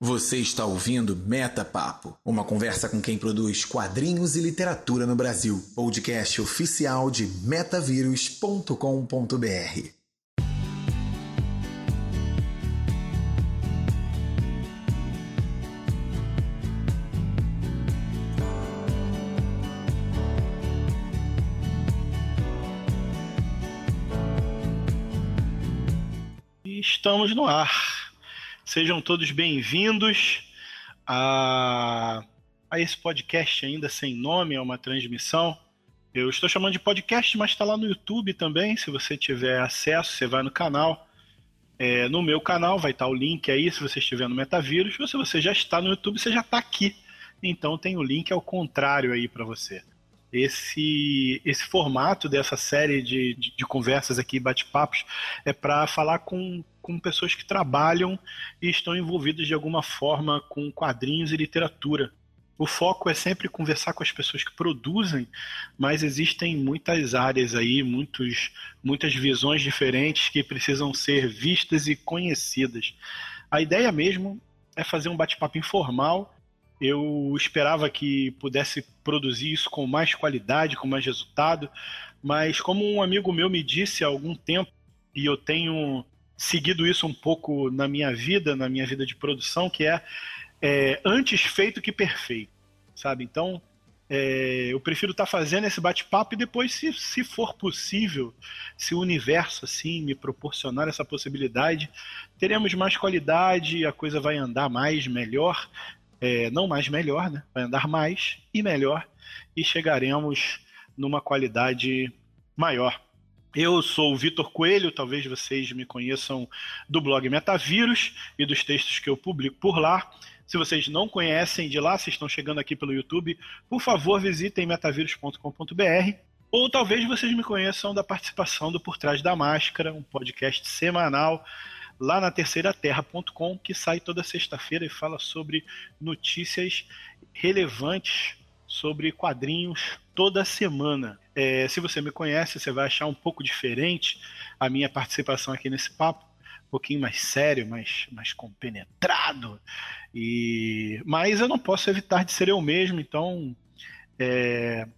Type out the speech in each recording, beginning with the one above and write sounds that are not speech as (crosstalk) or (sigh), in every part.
Você está ouvindo Meta Papo, uma conversa com quem produz quadrinhos e literatura no Brasil. Podcast oficial de metavírus.com.br. Estamos no ar. Sejam todos bem-vindos a, a esse podcast ainda sem nome, é uma transmissão. Eu estou chamando de podcast, mas está lá no YouTube também. Se você tiver acesso, você vai no canal. É, no meu canal vai estar o link aí, se você estiver no Metavírus. Se você já está no YouTube, você já está aqui. Então tem o link ao contrário aí para você esse, esse formato dessa série de, de, de conversas aqui, bate-papos, é para falar com, com pessoas que trabalham e estão envolvidas de alguma forma com quadrinhos e literatura. O foco é sempre conversar com as pessoas que produzem, mas existem muitas áreas aí, muitos, muitas visões diferentes que precisam ser vistas e conhecidas. A ideia mesmo é fazer um bate-papo informal eu esperava que pudesse produzir isso com mais qualidade, com mais resultado, mas como um amigo meu me disse há algum tempo, e eu tenho seguido isso um pouco na minha vida, na minha vida de produção, que é, é antes feito que perfeito, sabe? Então, é, eu prefiro estar tá fazendo esse bate-papo e depois, se, se for possível, se o universo assim me proporcionar essa possibilidade, teremos mais qualidade, a coisa vai andar mais, melhor, é, não mais melhor, né? vai andar mais e melhor e chegaremos numa qualidade maior. Eu sou o Vitor Coelho, talvez vocês me conheçam do blog Metavírus e dos textos que eu publico por lá. Se vocês não conhecem de lá, se estão chegando aqui pelo YouTube, por favor visitem metavírus.com.br. Ou talvez vocês me conheçam da participação do Por Trás da Máscara, um podcast semanal lá na terceiraterra.com, que sai toda sexta-feira e fala sobre notícias relevantes sobre quadrinhos toda semana. É, se você me conhece, você vai achar um pouco diferente a minha participação aqui nesse papo, um pouquinho mais sério, mais, mais compenetrado. E, mas eu não posso evitar de ser eu mesmo, então é,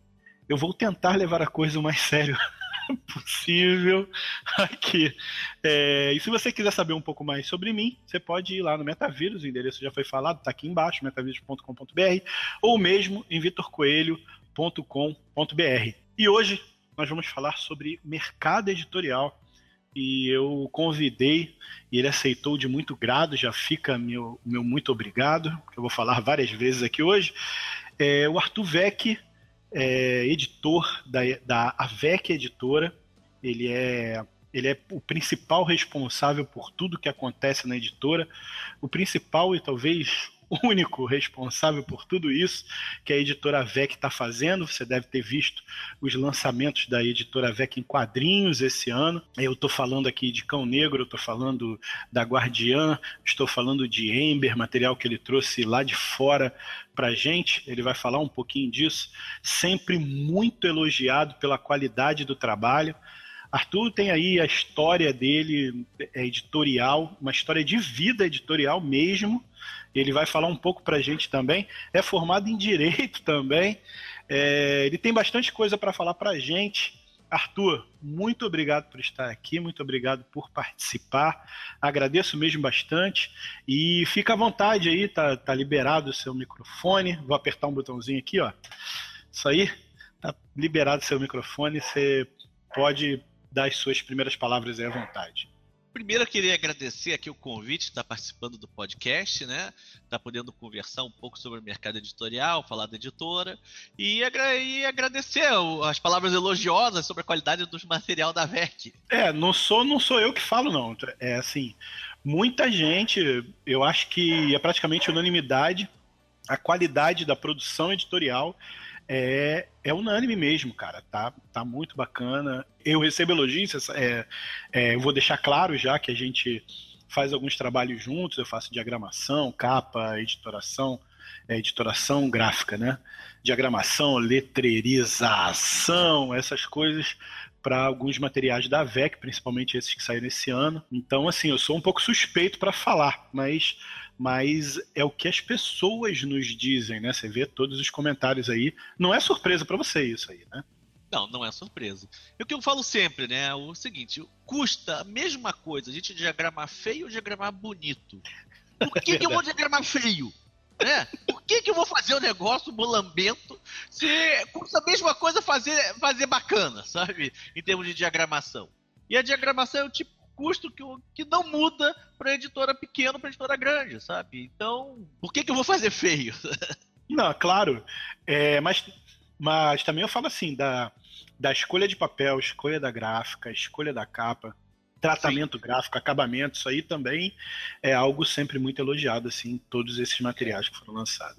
eu vou tentar levar a coisa mais (laughs) sério (laughs) possível aqui. É, e se você quiser saber um pouco mais sobre mim, você pode ir lá no Metavírus, o endereço já foi falado, está aqui embaixo, metavírus.com.br, ou mesmo em vitorcoelho.com.br. E hoje nós vamos falar sobre mercado editorial. E eu convidei, e ele aceitou de muito grado, já fica meu, meu muito obrigado, que eu vou falar várias vezes aqui hoje. É, o Arthur Vec, é editor da, da AVEC Editora. Ele é, ele é o principal responsável por tudo que acontece na editora. O principal e talvez (laughs) único responsável por tudo isso que a editora VEC está fazendo. Você deve ter visto os lançamentos da editora VEC em quadrinhos esse ano. Eu estou falando aqui de Cão Negro, estou falando da Guardiã, estou falando de Ember, material que ele trouxe lá de fora para gente. Ele vai falar um pouquinho disso. Sempre muito elogiado pela qualidade do trabalho. Arthur tem aí a história dele é editorial, uma história de vida editorial mesmo. Ele vai falar um pouco para a gente também. É formado em direito também. É, ele tem bastante coisa para falar para a gente. Arthur, muito obrigado por estar aqui, muito obrigado por participar. Agradeço mesmo bastante. E fica à vontade aí, tá, tá liberado o seu microfone. Vou apertar um botãozinho aqui, ó. Isso aí, tá liberado o seu microfone. Você pode dar as suas primeiras palavras aí à vontade. Primeiro eu queria agradecer aqui o convite de estar participando do podcast, né? Estar podendo conversar um pouco sobre o mercado editorial, falar da editora e, e agradecer as palavras elogiosas sobre a qualidade do material da VEC. É, não sou, não sou eu que falo, não. É assim, muita gente, eu acho que é praticamente unanimidade a qualidade da produção editorial é, é unânime mesmo, cara. Tá, tá muito bacana. Eu recebo elogios, é, é, eu vou deixar claro já que a gente faz alguns trabalhos juntos, eu faço diagramação, capa, editoração, é, editoração gráfica, né? Diagramação, letrerização, essas coisas para alguns materiais da VEC, principalmente esses que saíram esse ano. Então, assim, eu sou um pouco suspeito para falar, mas, mas é o que as pessoas nos dizem, né? Você vê todos os comentários aí. Não é surpresa para você isso aí, né? Não, não é surpresa. E o que eu falo sempre, né? É o seguinte: custa a mesma coisa a gente diagramar feio ou diagramar bonito. (laughs) Por que, que eu vou diagramar feio? Né? Por que, que eu vou fazer um negócio molambento se custa a mesma coisa fazer, fazer bacana, sabe? Em termos de diagramação. E a diagramação é o tipo custo que, que não muda para editora pequena para editora grande, sabe? Então, por que, que eu vou fazer feio? (laughs) Não, claro. É, mas, mas também eu falo assim, da, da escolha de papel, escolha da gráfica, escolha da capa tratamento Sim. gráfico, acabamento, isso aí também é algo sempre muito elogiado, assim, todos esses materiais que foram lançados.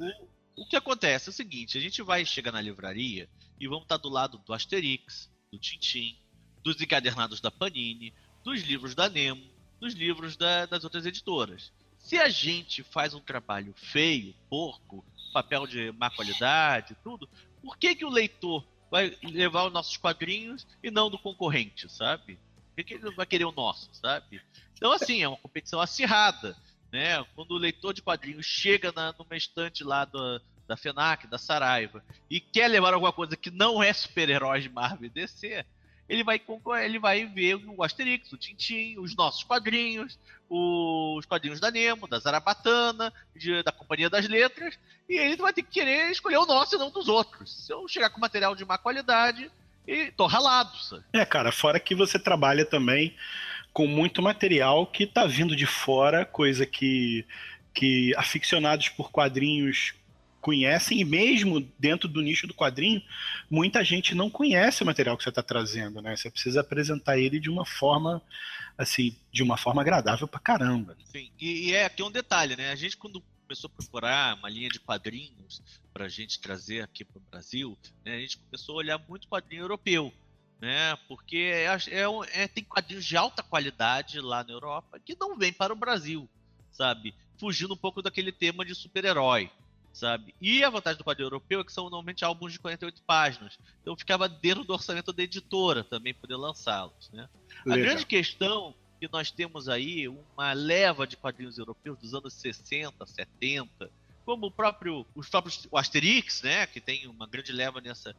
O, o que acontece é o seguinte, a gente vai chegar na livraria e vamos estar do lado do Asterix, do Tintim, dos encadernados da Panini, dos livros da Nemo, dos livros da, das outras editoras. Se a gente faz um trabalho feio, porco, papel de má qualidade, tudo, por que, que o leitor vai levar os nossos quadrinhos e não do concorrente, sabe? Por que ele vai querer o nosso, sabe? Então, assim, é uma competição acirrada, né? Quando o leitor de quadrinhos chega na, numa estante lá do, da FENAC, da Saraiva, e quer levar alguma coisa que não é super-herói de Marvel e DC, ele vai ele vai ver o Asterix, o Tintin, os nossos quadrinhos, os quadrinhos da Nemo, da Zarabatana, de, da Companhia das Letras, e ele vai ter que querer escolher o nosso e não dos outros. Se eu chegar com material de má qualidade, e tô ralado, sabe? É, cara, fora que você trabalha também com muito material que tá vindo de fora, coisa que, que aficionados por quadrinhos conhecem, e mesmo dentro do nicho do quadrinho, muita gente não conhece o material que você está trazendo, né? Você precisa apresentar ele de uma forma, assim, de uma forma agradável pra caramba. Sim, e, e é aqui um detalhe, né? A gente quando começou a procurar uma linha de quadrinhos para a gente trazer aqui para o Brasil, né, a gente começou a olhar muito quadrinho europeu, né, porque é, é, é, tem quadrinhos de alta qualidade lá na Europa que não vem para o Brasil, sabe? Fugindo um pouco daquele tema de super-herói, sabe? E a vantagem do quadrinho europeu é que são normalmente álbuns de 48 páginas, então ficava dentro do orçamento da editora também poder lançá-los, né? A grande questão que nós temos aí uma leva de quadrinhos europeus dos anos 60, 70, como o próprio os próprios o Asterix, né, que tem uma grande leva nessa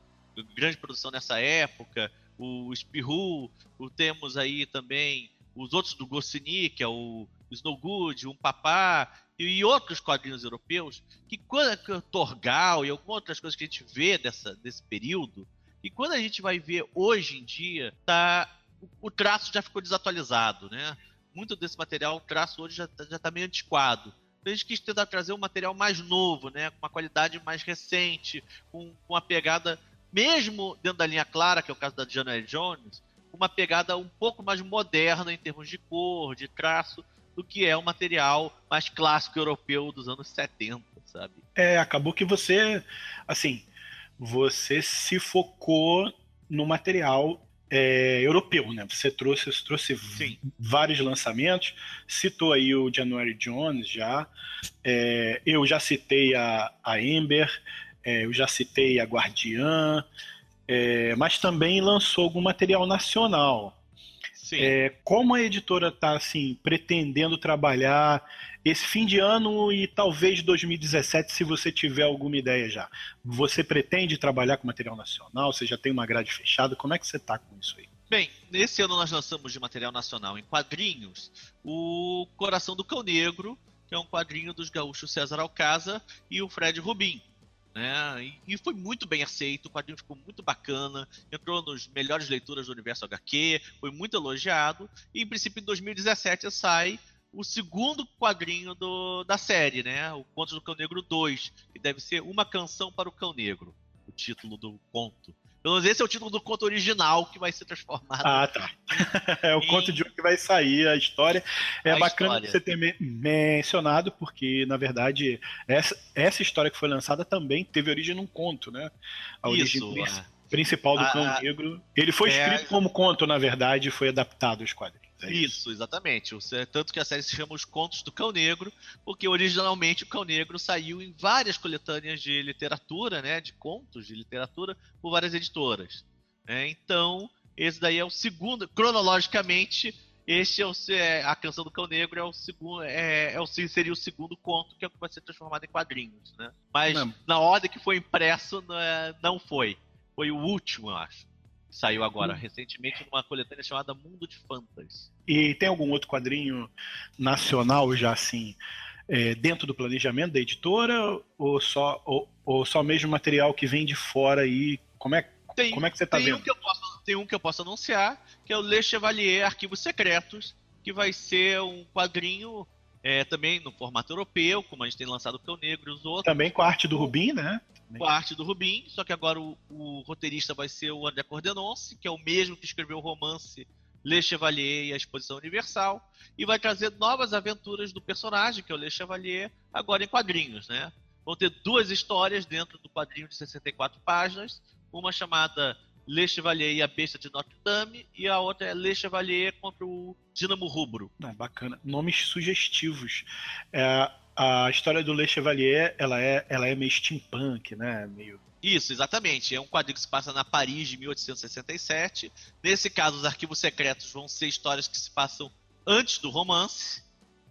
grande produção nessa época, o Spirou, o temos aí também os outros do Goscinny, que é o Snowgood, um Papá e outros quadrinhos europeus, que quando Torgal e algumas outras coisas que a gente vê dessa, desse período, e quando a gente vai ver hoje em dia, tá o traço já ficou desatualizado, né? Muito desse material, o traço hoje já, tá, já tá meio antiquado. Então a gente quis tentar trazer um material mais novo, né? Com uma qualidade mais recente, com, com uma pegada, mesmo dentro da linha clara, que é o caso da January Jones, uma pegada um pouco mais moderna em termos de cor, de traço, do que é o material mais clássico europeu dos anos 70, sabe? É, acabou que você, assim, você se focou no material é, europeu, né? Você trouxe, você trouxe vários lançamentos, citou aí o January Jones já, é, eu já citei a, a Ember, é, eu já citei a Guardiã, é, mas também lançou algum material nacional. É, como a editora está assim pretendendo trabalhar esse fim de ano e talvez 2017, se você tiver alguma ideia já. Você pretende trabalhar com material nacional? Você já tem uma grade fechada? Como é que você está com isso aí? Bem, nesse ano nós lançamos de material nacional em quadrinhos o Coração do Cão Negro, que é um quadrinho dos gaúchos César Alcasa e o Fred Rubin. Né? E, foi muito bem aceito, o quadrinho ficou muito bacana, entrou nos melhores leituras do universo HQ, foi muito elogiado, e em princípio em 2017 sai o segundo quadrinho do, da série, né? O Conto do Cão Negro 2, que deve ser Uma Canção para o Cão Negro, o título do conto. Pelo menos esse é o título do conto original que vai ser transformado. Ah, tá. (laughs) é o conto de um que vai sair, a história. É a bacana história. você ter mencionado, porque, na verdade, essa, essa história que foi lançada também teve origem num conto, né? A origem Isso, é. principal do a, Cão Negro. Ele foi é... escrito como conto, na verdade, e foi adaptado aos quadrinhos. É isso, exatamente. Tanto que a série se chama Os Contos do Cão Negro, porque originalmente o Cão Negro saiu em várias coletâneas de literatura, né, de contos de literatura, por várias editoras. Né? Então, Esse daí é o segundo, cronologicamente, este é, o, é a canção do Cão Negro é o segundo, é, é o, seria o segundo conto que é vai ser transformado em quadrinhos, né? Mas não. na ordem que foi impresso não, é, não foi. Foi o último, eu acho. Saiu agora, hum. recentemente, numa coletânea chamada Mundo de Fantas. E tem algum outro quadrinho nacional já assim, é, dentro do planejamento da editora? Ou só, ou, ou só mesmo material que vem de fora aí? Como é, tem, como é que você está vendo? Um que eu posso tem um que eu posso anunciar, que é o Le Chevalier Arquivos Secretos, que vai ser um quadrinho é, também no formato europeu, como a gente tem lançado o Cão Negro e os outros. Também com a arte do Rubim, né? Com a arte do Rubim, só que agora o, o roteirista vai ser o André Cordenonce, que é o mesmo que escreveu o romance Le Chevalier e a Exposição Universal, e vai trazer novas aventuras do personagem, que é o Le Chevalier, agora em quadrinhos, né? Vão ter duas histórias dentro do quadrinho de 64 páginas, uma chamada Le Chevalier e a Besta de Notre Dame, e a outra é Le Chevalier contra o Dínamo Rubro. Ah, bacana. Nomes sugestivos. É, a história do Le Chevalier, ela é, ela é meio steampunk, né? Meio... Isso, exatamente. É um quadrinho que se passa na Paris de 1867. Nesse caso, os arquivos secretos vão ser histórias que se passam antes do romance,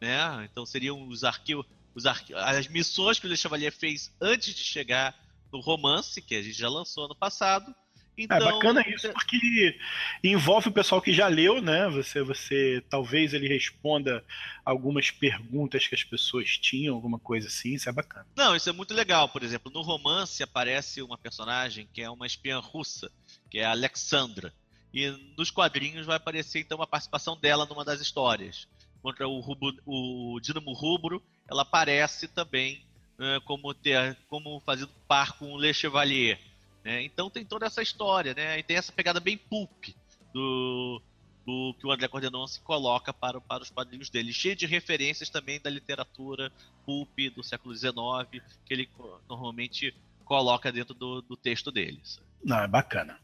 né? Então seriam os arquivos, os as missões que o Le Chevalier fez antes de chegar no romance, que a gente já lançou ano passado é então, é bacana isso, porque envolve o pessoal que já leu, né? Você, você talvez ele responda algumas perguntas que as pessoas tinham, alguma coisa assim, isso é bacana. Não, isso é muito legal. Por exemplo, no romance aparece uma personagem que é uma espiã russa, que é a Alexandra. E nos quadrinhos vai aparecer então a participação dela numa das histórias. Contra o, Rubo, o Dinamo Rubro, ela aparece também uh, como, ter, como fazendo par com o Le Chevalier né? Então tem toda essa história, né? E tem essa pegada bem pulp do, do que o André Cordenon se coloca para, para os quadrinhos dele, cheio de referências também da literatura pulp do século XIX, que ele normalmente coloca dentro do, do texto deles. Não, é bacana.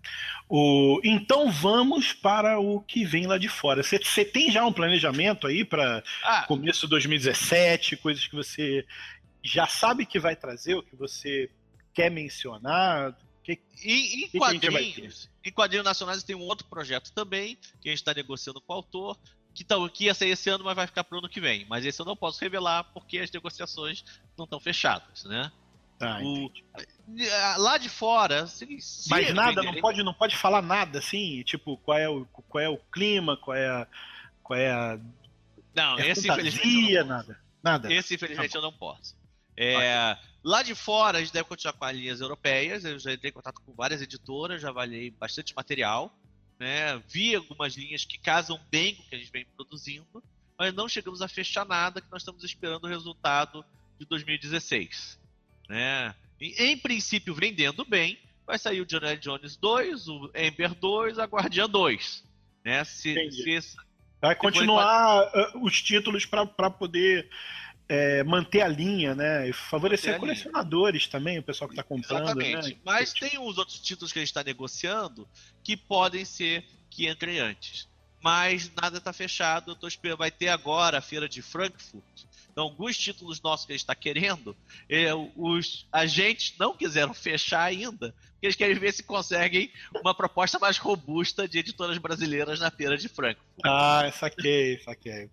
O, então vamos para o que vem lá de fora. Você tem já um planejamento aí para ah, começo de 2017, coisas que você já sabe que vai trazer, o que você quer mencionar? Que, e, em, quadrinhos, em quadrinhos nacionais tem um outro projeto também, que a gente está negociando com o autor, que, tá, que ia sair esse ano, mas vai ficar para o ano que vem. Mas esse eu não posso revelar porque as negociações não estão fechadas, né? Tá, o, lá de fora, assim, mas nada, não pode, não pode falar nada assim, tipo qual é o, qual é o clima, qual é a, qual é a não, é esse fantasia, infelizmente não nada, nada. Esse infelizmente tá eu não posso. É, Lá de fora, a gente deve continuar com as linhas europeias. Eu já entrei em contato com várias editoras, já avaliei bastante material. Né? Vi algumas linhas que casam bem com o que a gente vem produzindo, mas não chegamos a fechar nada, que nós estamos esperando o resultado de 2016. Né? E, em princípio, vendendo bem, vai sair o Johnny Jones 2, o Ember 2, a Guardiã 2. Né? Se, se esse, vai continuar for... Uh, os títulos para poder é, manter a linha, né? E favorecer colecionadores linha. também, o pessoal que está comprando. Exatamente. Né? Mas tem os outros títulos que a gente está negociando que podem ser que entrem antes. Mas nada está fechado. Eu tô esperando. Vai ter agora a feira de Frankfurt. Então, alguns títulos nossos que a gente está querendo, é, os agentes não quiseram fechar ainda, porque eles querem ver se conseguem uma proposta mais robusta de editoras brasileiras na feira de Frankfurt. Ah, saquei, saquei.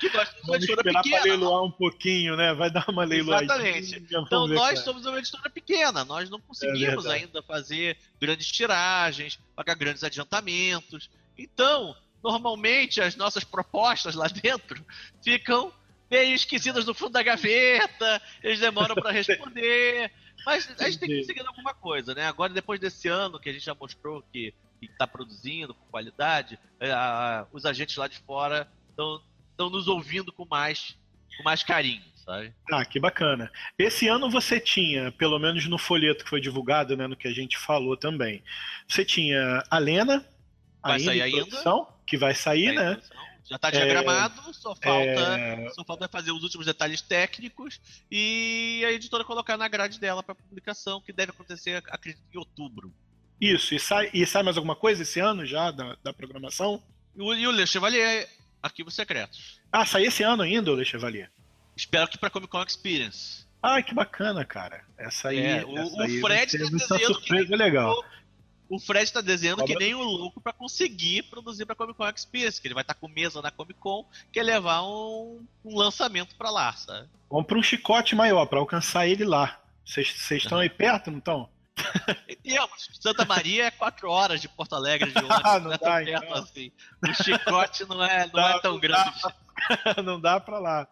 Que nós Vamos esperar para leiloar um pouquinho, né? Vai dar uma leiloadinha. Exatamente. Então, nós somos uma editora pequena, nós não conseguimos é ainda fazer grandes tiragens, pagar grandes adiantamentos. Então, normalmente, as nossas propostas lá dentro ficam meio esquecidas no fundo da gaveta, eles demoram para responder. Mas a gente tem que conseguir alguma coisa, né? Agora, depois desse ano que a gente já mostrou que está produzindo com qualidade, é, a, os agentes lá de fora estão nos ouvindo com mais, com mais carinho, sabe? Ah, que bacana. Esse ano você tinha, pelo menos no folheto que foi divulgado, né, no que a gente falou também, você tinha a Lena, vai ainda sair ainda? que vai sair, vai né? Já está diagramado, é, só falta é... só falta fazer os últimos detalhes técnicos e a editora colocar na grade dela para publicação, que deve acontecer, acredito, em outubro. Isso, e sai, e sai mais alguma coisa esse ano já da, da programação? E o, e o Le Chevalier, Arquivos Secretos. Ah, sai esse ano ainda o Le Chevalier? Espero que para Comic Con Experience. Ah, que bacana, cara. Essa aí. É, o, essa o aí Fred ser uma surpresa legal. O Fred tá desenhando Cobra... que nem o louco para conseguir produzir pra Comic Con Experience, que ele vai estar tá com mesa na Comic Con, que é levar um, um lançamento para lá, sabe? Compra um chicote maior para alcançar ele lá. Vocês estão aí perto, não estão? Temos. Santa Maria é quatro horas de Porto Alegre de (laughs) ônibus. não, não é dá, perto então. assim. O chicote não é, não dá, é tão não grande. Dá, (laughs) não dá para lá.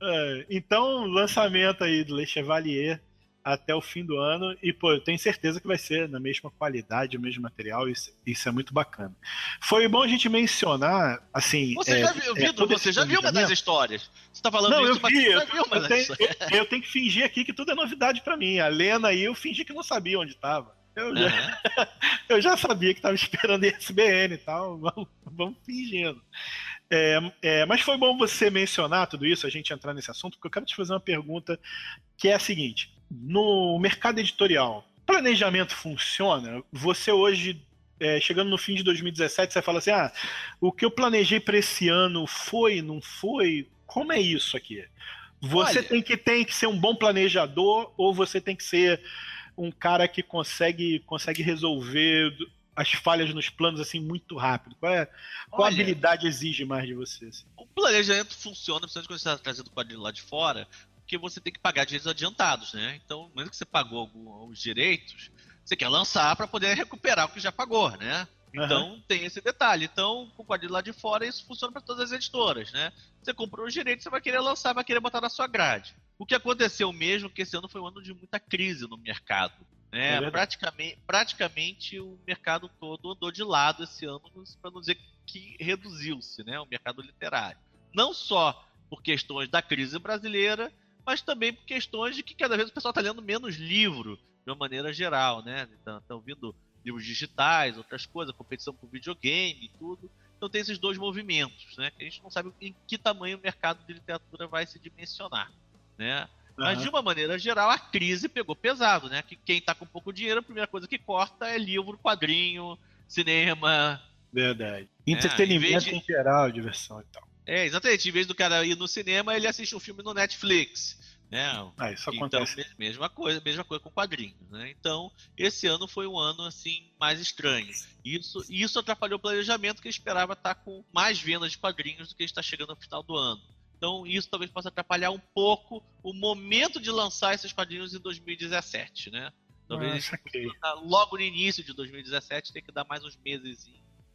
É, então, lançamento aí do Le Chevalier até o fim do ano. E, pô, eu tenho certeza que vai ser na mesma qualidade, o mesmo material. Isso, isso é muito bacana. Foi bom a gente mencionar, assim. Você é, já viu, é, você já viu uma das histórias? Você tá falando não, isso, eu vi, eu, eu, tenho, eu, eu, tenho que fingir aqui que tudo é novidade para mim. A Lena aí, eu fingi que não sabia onde estava. Eu, uhum. já, (laughs) eu já sabia que estava esperando ISBN e tal. (laughs) Vamos, vamos fingindo. É, é, mas foi bom você mencionar tudo isso, a gente entrar nesse assunto, porque eu quero te fazer uma pergunta que é a seguinte: no mercado editorial, planejamento funciona? Você hoje, é, chegando no fim de 2017, você fala assim: ah, o que eu planejei para esse ano foi, não foi? Como é isso aqui? Você Olha, tem, que, tem que ser um bom planejador ou você tem que ser um cara que consegue, consegue resolver as falhas nos planos assim muito rápido? Qual, é, qual Olha, habilidade exige mais de você? Assim? O planejamento funciona, principalmente quando você está trazendo o quadrinho lá de fora, porque você tem que pagar direitos adiantados, né? Então, mesmo que você pagou alguns direitos, você quer lançar para poder recuperar o que já pagou, né? Então uhum. tem esse detalhe. Então, com o quadrinho lá de fora, isso funciona para todas as editoras, né? Você comprou os direitos, você vai querer lançar, vai querer botar na sua grade. O que aconteceu mesmo que esse ano foi um ano de muita crise no mercado. Né? É praticamente, praticamente o mercado todo andou de lado esse ano, para não dizer que reduziu-se, né? O mercado literário. Não só por questões da crise brasileira, mas também por questões de que cada vez o pessoal está lendo menos livro, de uma maneira geral, né? Estão então, vindo livros digitais, outras coisas, competição por videogame e tudo. Então tem esses dois movimentos, né? Que a gente não sabe em que tamanho o mercado de literatura vai se dimensionar, né? Uhum. Mas de uma maneira geral, a crise pegou pesado, né? Que quem tá com pouco dinheiro, a primeira coisa que corta é livro, quadrinho, cinema. Verdade. É, Entretenimento em, de... em geral, diversão e tal. É, exatamente. Em vez do cara ir no cinema, ele assiste um filme no Netflix. Né? Ah, isso então, acontece. mesma coisa, mesma coisa com quadrinhos, né? Então, esse ano foi um ano assim mais estranho. Isso, isso atrapalhou o planejamento que esperava estar com mais vendas de quadrinhos do que está chegando no final do ano. Então, isso talvez possa atrapalhar um pouco o momento de lançar esses quadrinhos em 2017, né? Talvez ah, logo no início de 2017 tem que dar mais uns meses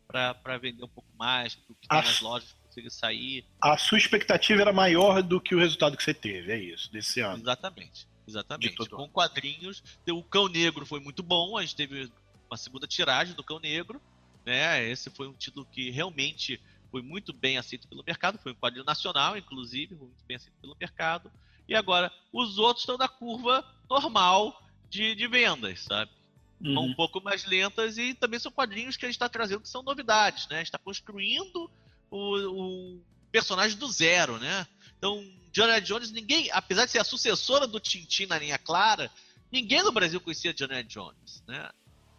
para vender um pouco mais, que está nas lojas consiga sair. A sua expectativa era maior do que o resultado que você teve, é isso, desse ano. Exatamente. Exatamente. Com quadrinhos, o Cão Negro foi muito bom, a gente teve uma segunda tiragem do Cão Negro, né? Esse foi um título que realmente foi muito bem aceito pelo mercado, foi um quadrinho nacional, inclusive, foi muito bem aceito pelo mercado. E agora, os outros estão na curva normal de, de vendas, sabe? Uhum. Um pouco mais lentas e também são quadrinhos que a gente está trazendo que são novidades, né? A gente está construindo o, o, personagem do zero, né? Então, Johnny Jones, ninguém, apesar de ser a sucessora do Tintin na linha clara, ninguém no Brasil conhecia Johnny Jones, né?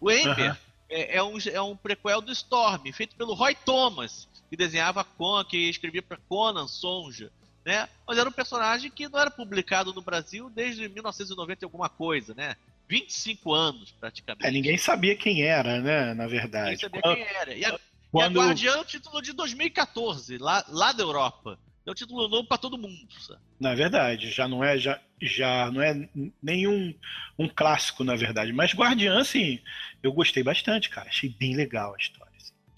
O Ember uhum. é, é, um, é um prequel do Storm, feito pelo Roy Thomas, que desenhava Conan, que escrevia para Conan, Sonja, né? Mas era um personagem que não era publicado no Brasil desde 1990 e alguma coisa, né? 25 anos, praticamente. É, ninguém sabia quem era, né? Na verdade. Ninguém sabia quem era. E a, Quando... e a Guardiã é o título de 2014, lá, lá da Europa. É um título novo para todo mundo. Sabe? Na verdade, já não é já, já não é nenhum um clássico, na verdade. Mas Guardiã, sim, eu gostei bastante, cara. Achei bem legal a história.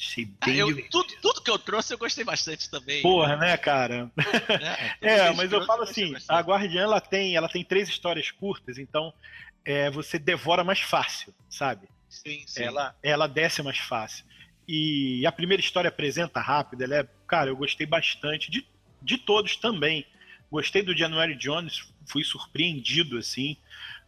Achei ah, bem ah, eu, tudo, tudo, que eu trouxe eu gostei bastante também. Porra, né, cara? É, (laughs) é mas eu falo assim, a Guardiã ela tem, ela tem três histórias curtas, então é, você devora mais fácil, sabe? Sim, sim. Ela, ela desce mais fácil. E a primeira história apresenta rápido, ela é, cara, eu gostei bastante de, de todos também. Gostei do January Jones, fui surpreendido assim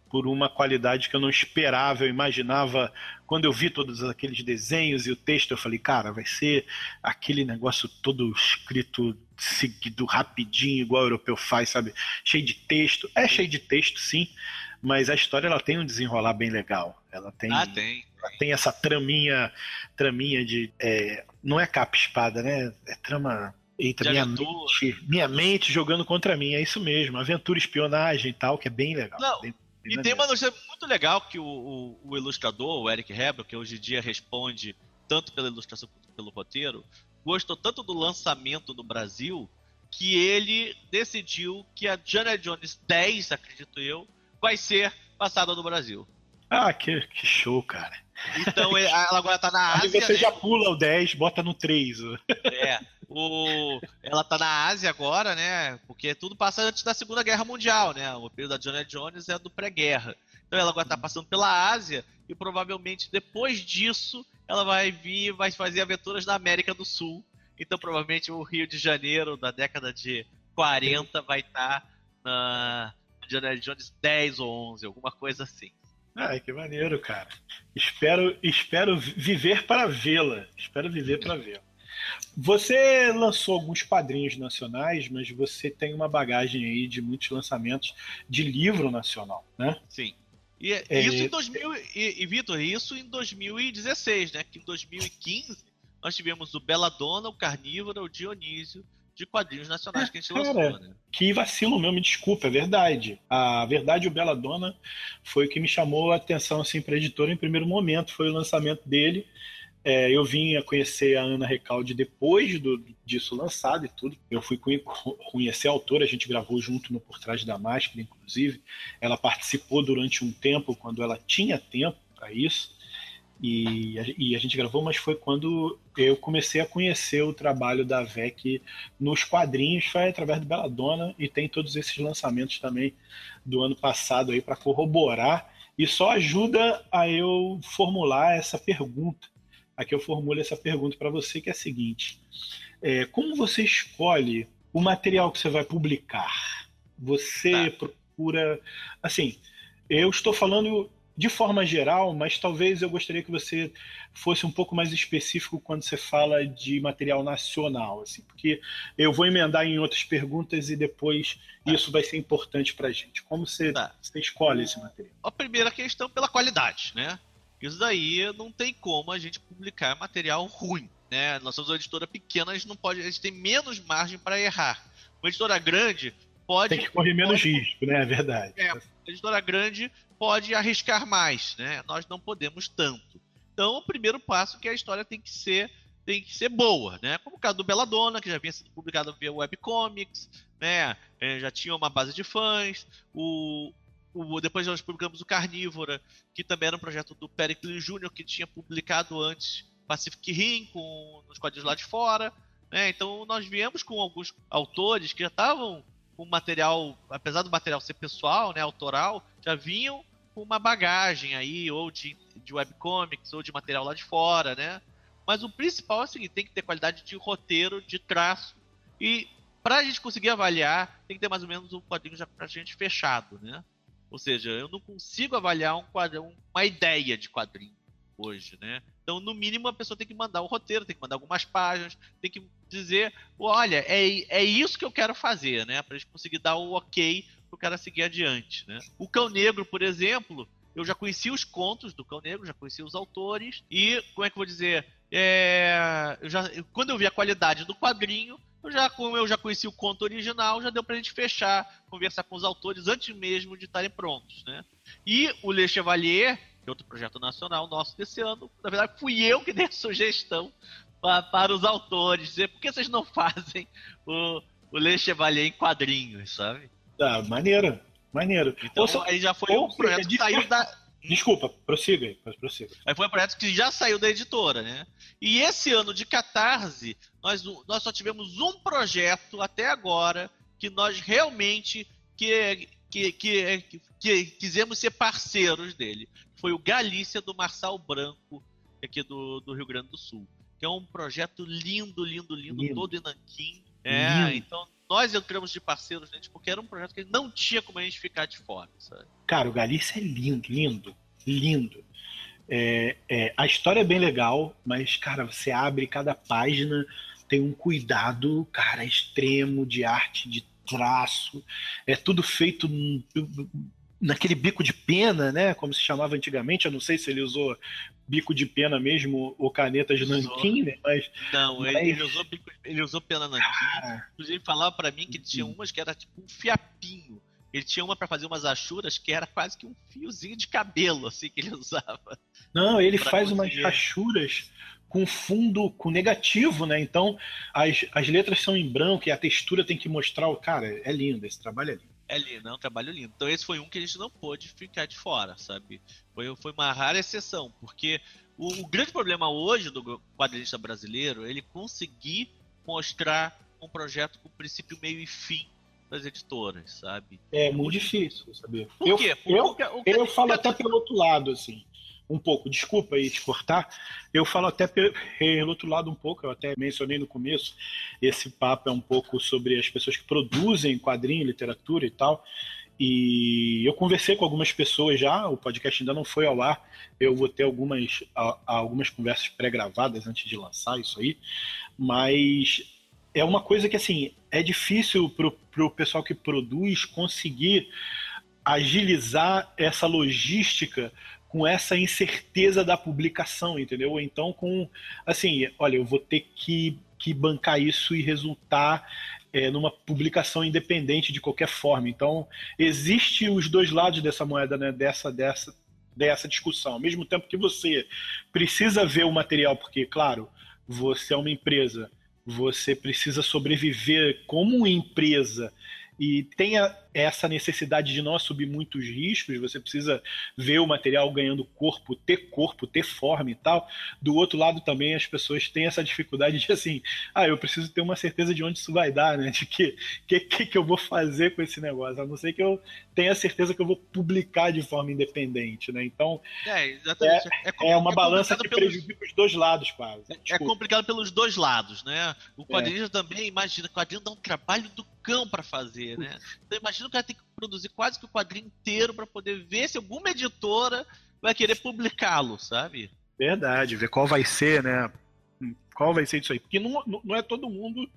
por uma qualidade que eu não esperava, eu imaginava, quando eu vi todos aqueles desenhos e o texto, eu falei, cara, vai ser aquele negócio todo escrito seguido rapidinho, igual o europeu faz, sabe? Cheio de texto. É cheio de texto, sim, mas a história ela tem um desenrolar bem legal. Ela tem, ah, tem. Tem essa traminha, traminha de. É, não é capa espada, né? É trama Eita, minha mente, minha mente jogando contra mim, é isso mesmo. Aventura, espionagem e tal, que é bem legal. Não, bem... E tem uma notícia muito legal que o, o, o ilustrador, o Eric Hebel, que hoje em dia responde tanto pela ilustração quanto pelo roteiro, gostou tanto do lançamento no Brasil que ele decidiu que a Jana Jones 10, acredito eu, vai ser passada no Brasil. Ah, que, que show, cara. Então ela agora tá na Ásia. Aí você né? já pula o 10, bota no 3. É. O, ela tá na Ásia agora, né? Porque tudo passa antes da Segunda Guerra Mundial, né? O período da Johnny Jones é do pré-guerra. Então ela agora tá passando pela Ásia e provavelmente depois disso ela vai vir, vai fazer aventuras na América do Sul. Então provavelmente o Rio de Janeiro da década de 40 vai estar tá na Johnny Jones 10 ou 11, alguma coisa assim. Ai, que maneiro, cara. Espero, espero viver para vê-la. Espero viver para vê-la. Você lançou alguns quadrinhos nacionais, mas você tem uma bagagem aí de muitos lançamentos de livro nacional, né? Sim. E é, isso em 2000 e, e Vitor, isso em 2016, né? Que em 2015 nós tivemos o Belladonna, o Carnívoro, o Dionísio, de quadrinhos nacionais que a gente Cara, lançou, né? Que vacilo meu, me desculpa, é verdade. A verdade, o Bela Dona foi o que me chamou a atenção assim, para a editora em primeiro momento, foi o lançamento dele. É, eu vim a conhecer a Ana Recalde depois do, disso lançado e tudo. Eu fui conhecer a autora, a gente gravou junto no Por Trás da Máscara, inclusive. Ela participou durante um tempo, quando ela tinha tempo para isso. E, e, a gente gravou, mas foi quando eu comecei a conhecer o trabalho da VEC nos quadrinhos, foi através do Belladonna, e tem todos esses lançamentos também do ano passado aí para corroborar, e só ajuda a eu formular essa pergunta. Aqui eu formulo essa pergunta para você, que é a seguinte: é, como você escolhe o material que você vai publicar? Você tá. procura. Assim, eu estou falando de forma geral, mas talvez eu gostaria que você fosse um pouco mais específico quando você fala de material nacional, assim, porque eu vou emendar em outras perguntas e depois tá. isso vai ser importante para a gente. Como você, tá. você escolhe esse material? A primeira questão pela qualidade, né? Isso daí não tem como a gente publicar material ruim, né? Nós somos uma editora pequena, a gente não pode, a gente tem menos margem para errar. Uma editora grande pode tem que correr menos pode, risco, né? É verdade. É, editora grande pode arriscar mais, né? Nós não podemos tanto. Então, o primeiro passo é que a história tem que ser tem que ser boa, né? Como o caso do Belladonna, que já havia sido publicado via webcomics, né? É, já tinha uma base de fãs. O, o, depois nós publicamos o Carnívora, que também era um projeto do Pericles Jr., que tinha publicado antes Pacific Rim, com nos quadrinhos lá de fora. Né? Então nós viemos com alguns autores que já estavam com material, apesar do material ser pessoal, né, autoral, já vinham com uma bagagem aí, ou de, de webcomics, ou de material lá de fora, né? Mas o principal é o seguinte, tem que ter qualidade de roteiro, de traço, e para a gente conseguir avaliar, tem que ter mais ou menos um quadrinho já pra gente fechado, né? Ou seja, eu não consigo avaliar um quadrinho, uma ideia de quadrinho hoje, né? Então, no mínimo, a pessoa tem que mandar o roteiro, tem que mandar algumas páginas, tem que dizer, olha, é, é isso que eu quero fazer, né? Pra gente conseguir dar o ok pro cara seguir adiante, né? O Cão Negro, por exemplo, eu já conheci os contos do Cão Negro, já conheci os autores, e, como é que eu vou dizer, é, eu já, quando eu vi a qualidade do quadrinho, eu já, como eu já conheci o conto original, já deu pra gente fechar, conversar com os autores antes mesmo de estarem prontos, né? E o Le Chevalier, que é outro projeto nacional nosso desse ano. Na verdade, fui eu que dei a sugestão para, para os autores, dizer por que vocês não fazem o, o Le Chevalier em quadrinhos, sabe? Tá, maneiro, maneiro. Então, Ouça, aí já foi um projeto que saiu da... Desculpa, prossiga aí, prossiga. Aí foi um projeto que já saiu da editora, né? E esse ano de Catarse, nós, nós só tivemos um projeto até agora que nós realmente que, que, que, que quisemos ser parceiros dele foi o Galícia do Marçal Branco, aqui do, do Rio Grande do Sul. Que é um projeto lindo, lindo, lindo, lindo. todo em Nanquim. É, lindo. então nós entramos de parceiros nele porque era um projeto que não tinha como a gente ficar de fora. Sabe? Cara, o Galícia é lindo, lindo, lindo. É, é, a história é bem legal, mas, cara, você abre cada página, tem um cuidado, cara, extremo de arte, de traço. É tudo feito naquele bico de pena, né? Como se chamava antigamente. Eu não sei se ele usou bico de pena mesmo ou caneta de nanquim, né? Mas, não, mas... Ele, usou bico, ele usou pena nanquim. Cara... Inclusive, falava para mim que tinha umas que era tipo um fiapinho. ele tinha uma para fazer umas achuras que era quase que um fiozinho de cabelo, assim, que ele (laughs) usava. Não, ele faz conseguir. umas achuras com fundo com negativo, né? Então as, as letras são em branco e a textura tem que mostrar o. Cara, é lindo, esse trabalho é lindo. É lindo, é um trabalho lindo. Então esse foi um que a gente não pôde ficar de fora, sabe? Foi, foi uma rara exceção, porque o, o grande problema hoje do quadrinista brasileiro é ele conseguir mostrar um projeto com princípio, meio e fim das editoras, sabe? É muito difícil, sabia? Por eu, quê? eu, eu, eu falo até pelo outro lado, assim um pouco, desculpa aí te cortar, eu falo até pelo outro lado um pouco, eu até mencionei no começo, esse papo é um pouco sobre as pessoas que produzem quadrinho, literatura e tal, e eu conversei com algumas pessoas já, o podcast ainda não foi ao ar, eu vou ter algumas, algumas conversas pré-gravadas antes de lançar isso aí, mas é uma coisa que assim é difícil para o pessoal que produz conseguir agilizar essa logística com essa incerteza da publicação, entendeu? Então, com assim, olha, eu vou ter que, que bancar isso e resultar é, numa publicação independente de qualquer forma. Então, existe os dois lados dessa moeda, né? Dessa, dessa, dessa discussão. Ao mesmo tempo que você precisa ver o material, porque, claro, você é uma empresa, você precisa sobreviver como empresa e tenha essa necessidade de não assumir muitos riscos, você precisa ver o material ganhando corpo, ter corpo, ter forma e tal. Do outro lado também as pessoas têm essa dificuldade de assim, ah, eu preciso ter uma certeza de onde isso vai dar, né? De que que, que, que eu vou fazer com esse negócio, a não ser que eu tenha certeza que eu vou publicar de forma independente, né? Então, é, exatamente. é, é, é uma balança que pelos... prejudica os dois lados, quase. É, é complicado pelos dois lados, né? O quadrinho é. também, imagina, o quadrinho dá um trabalho do cão para fazer, né? Então imagina o cara tem que produzir quase que o quadrinho inteiro para poder ver se alguma editora vai querer publicá-lo, sabe? Verdade, ver qual vai ser, né? Qual vai ser isso aí? Porque não, não é todo mundo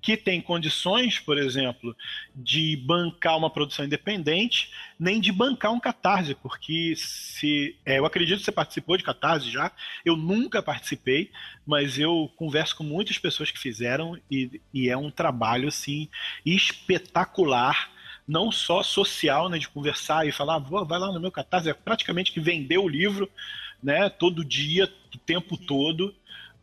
que tem condições, por exemplo, de bancar uma produção independente, nem de bancar um catarse, porque se. É, eu acredito que você participou de catarse já, eu nunca participei, mas eu converso com muitas pessoas que fizeram e, e é um trabalho assim espetacular não só social, né, de conversar e falar, vai lá no meu catarse, é praticamente que vender o livro, né, todo dia, o tempo todo,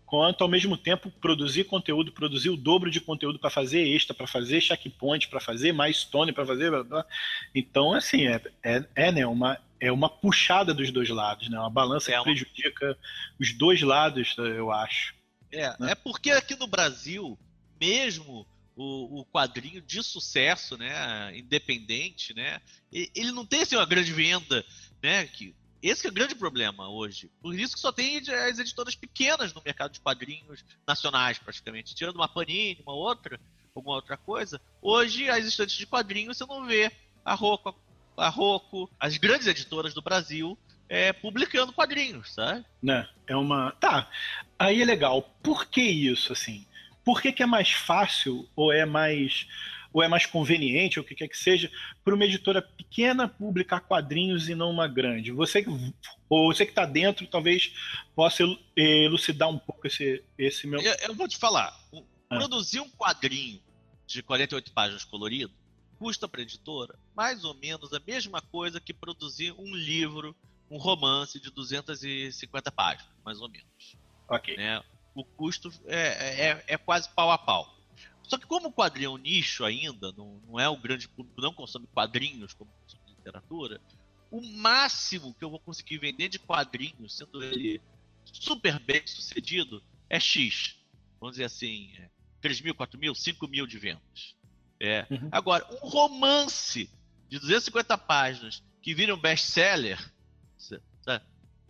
quanto ao mesmo tempo produzir conteúdo, produzir o dobro de conteúdo para fazer extra, para fazer checkpoint, para fazer mais stone, para fazer. Blá, blá. Então, assim, é, é, é, né, uma, é uma puxada dos dois lados, né? Uma balança é que prejudica os dois lados, eu acho. É, né? é porque aqui no Brasil, mesmo o, o, quadrinho de sucesso, né, independente, né, ele não tem assim, uma grande venda, né, que esse é o grande problema hoje. Por isso que só tem as editoras pequenas no mercado de quadrinhos nacionais, praticamente. Tirando uma Panini, uma outra, alguma outra coisa. Hoje, as estantes de quadrinhos, você não vê a Rocco, a Rocco as grandes editoras do Brasil, é, publicando quadrinhos, sabe? Né, é uma... Tá, aí é legal. Por que isso, assim? Por que, que é mais fácil ou é mais ou é mais conveniente, ou o que quer que seja, para uma editora pequena publicar quadrinhos e não uma grande? Você, ou você que está dentro, talvez possa elucidar um pouco esse, esse meu. Eu, eu vou te falar. Ah. Produzir um quadrinho de 48 páginas colorido custa para a editora mais ou menos a mesma coisa que produzir um livro, um romance de 250 páginas, mais ou menos. Ok. Né? O custo é, é, é quase pau a pau. Só que como o quadrinho é um nicho ainda, não, não é o grande público, não consome quadrinhos como consome literatura, o máximo que eu vou conseguir vender de quadrinhos, sendo ele super bem sucedido, é X. Vamos dizer assim, é 3 mil, 4 mil, 5 mil de vendas. É. Uhum. Agora, um romance de 250 páginas que vira um best-seller,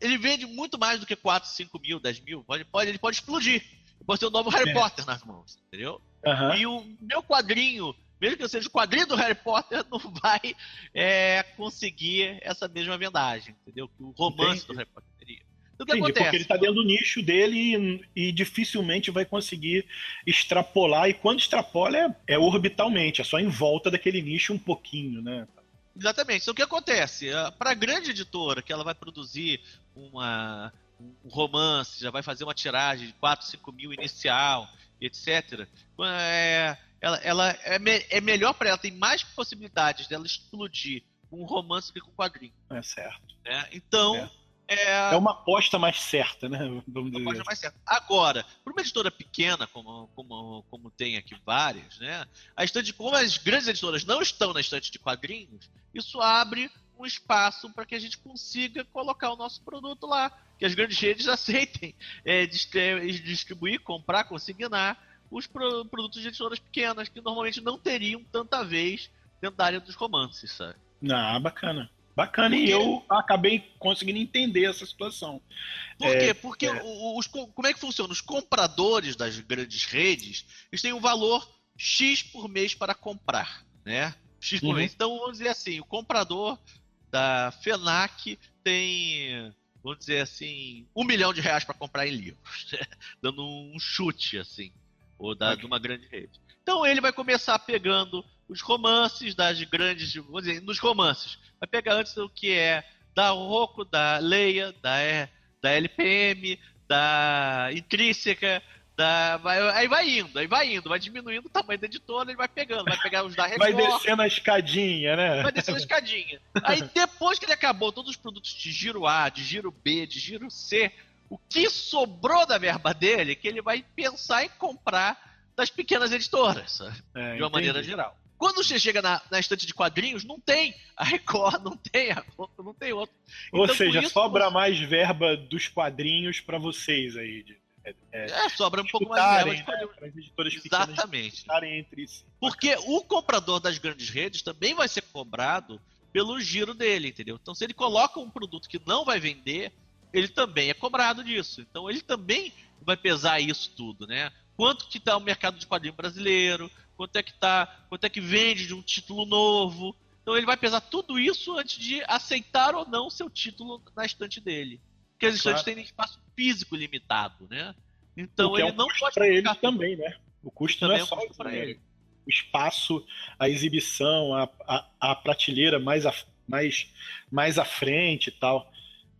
ele vende muito mais do que 4, 5 mil, 10 mil. Pode, pode, ele pode explodir. Pode ter o um novo Harry é. Potter nas mãos, entendeu? Uhum. E o meu quadrinho, mesmo que eu seja o quadrinho do Harry Potter, (laughs) não vai é, conseguir essa mesma vendagem, entendeu? Que o romance Entendi. do Harry Potter teria. Então, o que Entendi, acontece? porque ele está dentro do nicho dele e, e, dificilmente vai conseguir extrapolar. E quando extrapola é, é orbitalmente, é só em volta daquele nicho um pouquinho, né? Exatamente. Então o que acontece? Ah, Para a grande editora, que ela vai produzir uma, um romance, já vai fazer uma tiragem de 4, 5 mil inicial, etc. É, ela, ela é, me, é melhor para ela, tem mais possibilidades dela explodir com um romance do que com um quadrinho. É certo. Né? Então, É. é, É uma aposta mais certa, né? Vamos uma coisa mais certa. Agora, para uma editora pequena, como, como, como tem aqui várias, né? A estante, como as grandes editoras não estão na estante de quadrinhos, isso abre um espaço para que a gente consiga colocar o nosso produto lá. Que as grandes redes (laughs) aceitem é, distri- distribuir, comprar, consignar os pro- produtos de editoras pequenas, que normalmente não teriam tanta vez dentro da área dos romances, sabe? Ah, bacana. Bacana, e eu acabei conseguindo entender essa situação. Por É, quê? Porque é. os co- como é que funciona? Os compradores das grandes redes, eles têm um valor X por mês para comprar, né? X por Uhum. mês. Então, vamos dizer assim, o comprador da FENAC tem, vamos dizer assim, um milhão de reais para comprar em livros, (laughs) né? dando um chute, assim, ou da, Ok. de uma grande rede. Então, ele vai começar pegando os romances das grandes, vamos dizer, nos romances, vai pegar antes o que é da Rocco, da Leia, da, da LPM, da Intrínseca, da, vai, aí vai indo, aí vai indo, vai diminuindo o tamanho da editora, ele vai pegando, vai pegar os da (laughs) Vai Record, descendo a escadinha, né? vai descendo a escadinha. Aí depois que ele acabou todos os produtos de giro A, de giro B, de giro C, o que sobrou da verba dele, que ele vai pensar em comprar das pequenas editoras? É, de uma entendi. maneira geral. Quando você chega na, na estante de quadrinhos, não tem a Record, não tem a não tem outro. Ou Então, seja, isso, sobra você- mais verba dos quadrinhos para vocês aí. De, É, sobra um pouco mais de né? Para as editoras pequenas Exatamente. entre si. Porque o comprador das grandes redes também vai ser cobrado pelo giro dele, entendeu? Então, se ele coloca um produto que não vai vender, ele também é cobrado disso. Então, ele também vai pesar isso tudo, né? Quanto que tá o mercado de quadrinho brasileiro? Quanto é que tá? Quanto é que vende de um título novo? Então, ele vai pesar tudo isso antes de aceitar ou não seu título na estante dele. Porque as estantes Claro. têm espaço físico limitado, né? Então, que ele é um não custo pode para eles colocar também, né? O custo Também não é é um só o pra dinheiro. ele. o espaço, a exibição, a, a, a prateleira mais, a, mais, mais à frente e tal.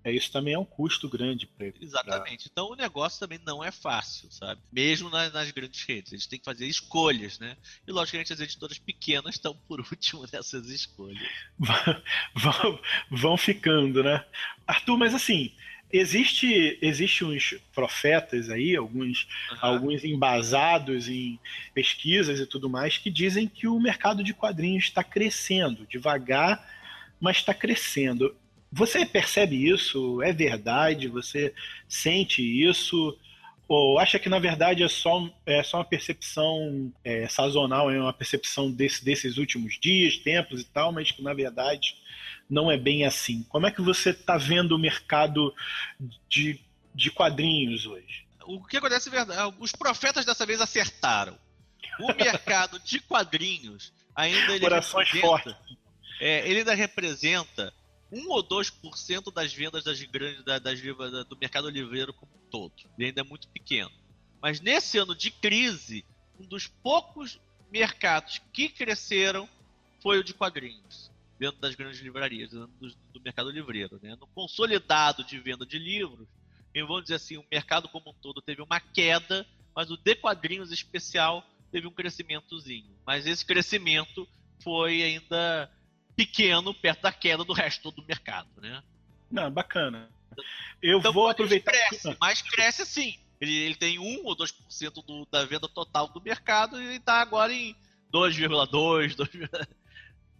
É, isso também é um custo grande para ele. Exatamente. Então o negócio também não é fácil, sabe? Mesmo nas, nas grandes redes. Eles têm que fazer escolhas, né? E logicamente as editoras pequenas estão por (laughs) último nessas escolhas. vão, vão ficando, né? Arthur, mas assim, existe, existe uns profetas aí, alguns, Aham. alguns embasados em pesquisas e tudo mais, que dizem que o mercado de quadrinhos está crescendo, devagar, mas está crescendo. Você percebe isso? É verdade? Você sente isso? Ou acha que na verdade é só, é só uma percepção é, sazonal, é uma percepção desse, desses últimos dias, tempos e tal, mas que na verdade não é bem assim? Como é que você está vendo o mercado de, de quadrinhos hoje? O que acontece é verdade. Os profetas dessa vez acertaram. O (laughs) mercado de quadrinhos ainda ele Corações representa, é, ele ainda representa 1 ou 2% das vendas das grandes da- das livra- da- do mercado livreiro como um todo. Ele ainda é muito pequeno. Mas nesse ano de crise, um dos poucos mercados que cresceram foi o de quadrinhos, dentro das grandes livrarias, dentro do, do mercado livreiro. Né? No consolidado de venda de livros, e vamos dizer assim, o mercado como um todo teve uma queda, mas o de quadrinhos especial teve um crescimentozinho. Mas esse crescimento foi ainda pequeno perto da queda do resto do mercado, né? Não, bacana. Eu Então, vou aproveitar. Cresce, mas cresce sim. Ele, ele tem 1 ou 2% do, da venda total do mercado e está agora em 2,2%. 2,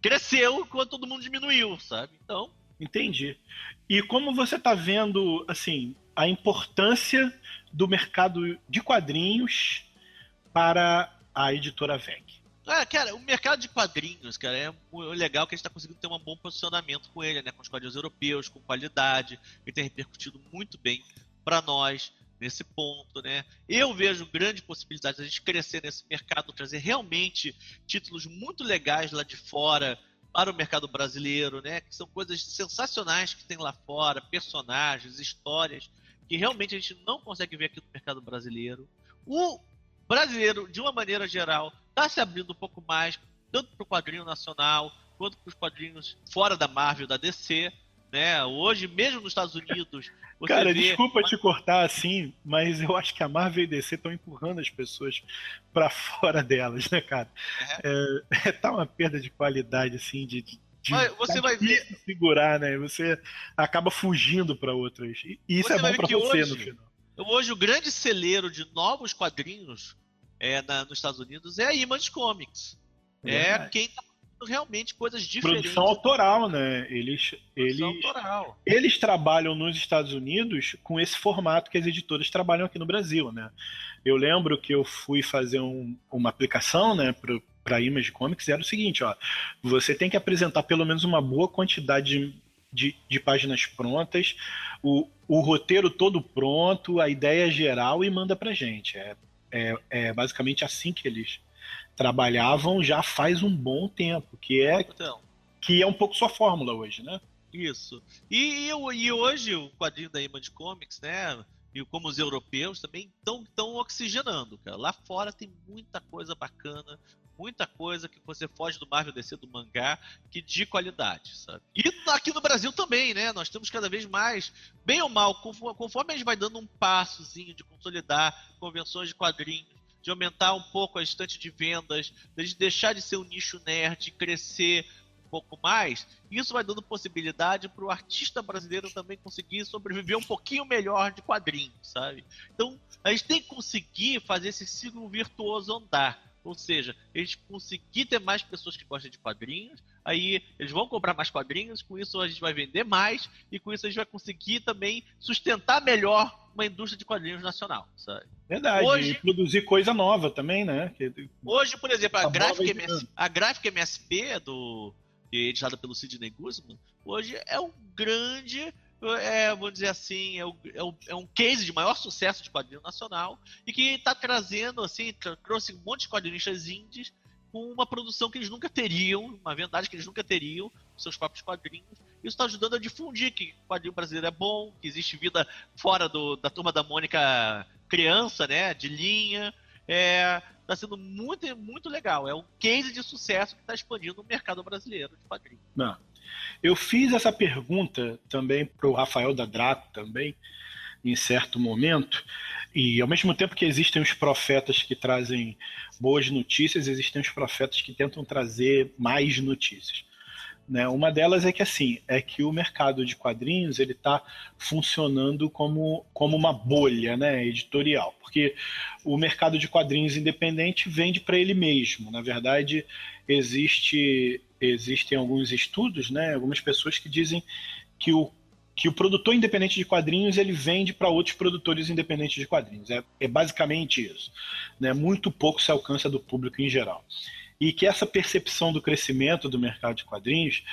cresceu enquanto todo mundo diminuiu, sabe? Então, Entendi. E como você está vendo, assim, a importância do mercado de quadrinhos para a editora VEG? Ah, cara, o mercado de quadrinhos, cara, é legal que a gente está conseguindo ter um bom posicionamento com ele, né? Com os quadrinhos europeus, com qualidade. Ele tem repercutido muito bem para nós nesse ponto, né? Eu vejo grande possibilidade de a gente crescer nesse mercado, trazer realmente títulos muito legais lá de fora para o mercado brasileiro, né? Que são coisas sensacionais que tem lá fora, personagens, histórias que realmente a gente não consegue ver aqui no mercado brasileiro. O brasileiro, de uma maneira geral, está se abrindo um pouco mais, tanto para o quadrinho nacional quanto para os quadrinhos fora da Marvel, da DC. Né? Hoje, mesmo nos Estados Unidos. Cara, vê... desculpa te cortar assim, mas eu acho que a Marvel e DC estão empurrando as pessoas para (laughs) fora delas, né, cara? Uhum. É, tá uma perda de qualidade, assim, de, de você tá vai ver segurar, né? Você acaba fugindo para outras. E isso você é bom para você hoje, no final. Hoje o grande celeiro de novos quadrinhos é, na, nos Estados Unidos é a Image Comics. É, é quem tá realmente coisas diferentes. Produção autoral, né? Eles, eles, autoral. eles trabalham nos Estados Unidos com esse formato que as editoras trabalham aqui no Brasil, né? Eu lembro que eu fui fazer um, uma aplicação, né, para a Image Comics, e era o seguinte, ó, você tem que apresentar pelo menos uma boa quantidade de, de, de páginas prontas, o, o roteiro todo pronto, a ideia geral e manda pra gente. É, é, é basicamente assim que eles trabalhavam já faz um bom tempo, que é então, que é um pouco sua fórmula hoje, né? Isso. E, e hoje o quadrinho da Image Comics, né? E como os europeus também estão oxigenando, cara. Lá fora tem muita coisa bacana, muita coisa que você foge do Marvel DC do mangá, que de qualidade, sabe? E aqui no Brasil também, né? Nós temos cada vez mais, bem ou mal, conforme a gente vai dando um passozinho de consolidar convenções de quadrinhos, de aumentar um pouco a estante de vendas, de deixar de ser um nicho nerd crescer um pouco mais, isso vai dando possibilidade para o artista brasileiro também conseguir sobreviver um pouquinho melhor de quadrinhos, sabe? Então, a gente tem que conseguir fazer esse ciclo virtuoso andar. Ou seja, eles conseguir ter mais pessoas que gostam de quadrinhos, aí eles vão comprar mais quadrinhos, com isso a gente vai vender mais, e com isso a gente vai conseguir também sustentar melhor uma indústria de quadrinhos nacional, sabe? Verdade, hoje, e produzir coisa nova também, né? Hoje, por exemplo, a, a Gráfica, MS, a Gráfica MSP, do, é editada pelo Sidney Guzman, hoje é um grande é, vamos dizer assim, é, o, é, o, é, um case de maior sucesso de quadrinho nacional e que está trazendo, assim, trouxe um monte de quadrinistas indies com uma produção que eles nunca teriam, uma verdade que eles nunca teriam, seus próprios quadrinhos. Isso está ajudando a difundir que o quadrinho brasileiro é bom, que existe vida fora do, da turma da Mônica criança, né, de linha. É, está sendo muito, muito legal. É um case de sucesso que está expandindo o mercado brasileiro de quadrinhos. Não. Eu fiz essa pergunta também para o Rafael da Draco também, em certo momento, e ao mesmo tempo que existem os profetas que trazem boas notícias, existem os profetas que tentam trazer mais notícias. Né? Uma delas é que assim é que o mercado de quadrinhos ele está funcionando como, como uma bolha, né, editorial, porque o mercado de quadrinhos independente vende para ele mesmo. Na verdade, existe existem alguns estudos, né, algumas pessoas que dizem que o que o produtor independente de quadrinhos ele vende para outros produtores independentes de quadrinhos. É, é basicamente isso. Né? Muito pouco se alcança do público em geral e que essa percepção do crescimento do mercado de quadrinhos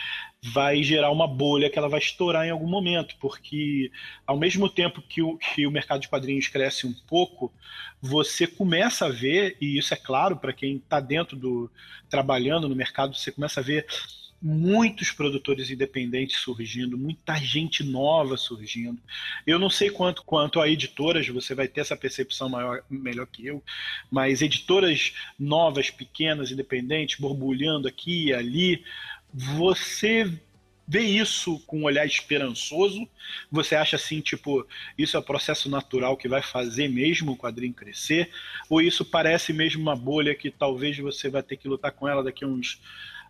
vai gerar uma bolha que ela vai estourar em algum momento, porque ao mesmo tempo que o, que o mercado de quadrinhos cresce um pouco, você começa a ver, e isso é claro para quem está dentro do trabalhando no mercado, você começa a ver muitos produtores independentes surgindo, muita gente nova surgindo. Eu não sei quanto quanto a editoras, você vai ter essa percepção maior, melhor que eu, mas editoras novas, pequenas, independentes, borbulhando aqui e ali, você vê isso com um olhar esperançoso? Você acha assim, tipo, isso é o processo natural que vai fazer mesmo o quadrinho crescer? Ou isso parece mesmo uma bolha que talvez você vai ter que lutar com ela daqui a uns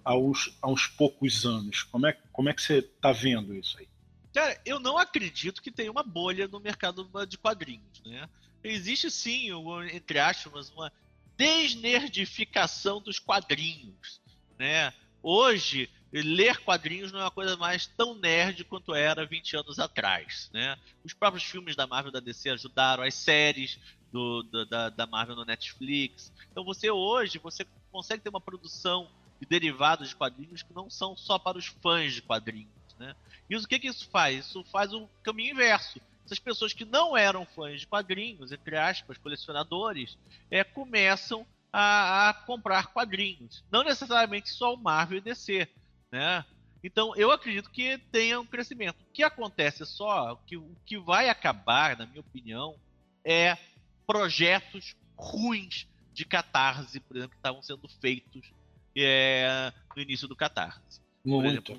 aos, aos poucos anos. Como é, como é que você está vendo isso aí? Cara, eu não acredito que tenha uma bolha no mercado de quadrinhos, né? Existe sim, entre aspas, uma desnerdificação dos quadrinhos, né? Hoje, ler quadrinhos não é uma coisa mais tão nerd quanto era 20 anos atrás, né? Os próprios filmes da Marvel da DC ajudaram, as séries do, da, da Marvel no Netflix. Então você hoje, você consegue ter uma produção de derivados de quadrinhos que não são só para os fãs de quadrinhos. Né? E o que, que isso faz? Isso faz o caminho inverso. Essas pessoas que não eram fãs de quadrinhos, entre aspas, colecionadores, é, começam a, a comprar quadrinhos. Não necessariamente só o Marvel e DC. Né? Então, eu acredito que tenha um crescimento. O que acontece só, o que, o que vai acabar, na minha opinião, é projetos ruins de catarse, por exemplo, que estavam sendo feitos é, no início do Catarse. Muito.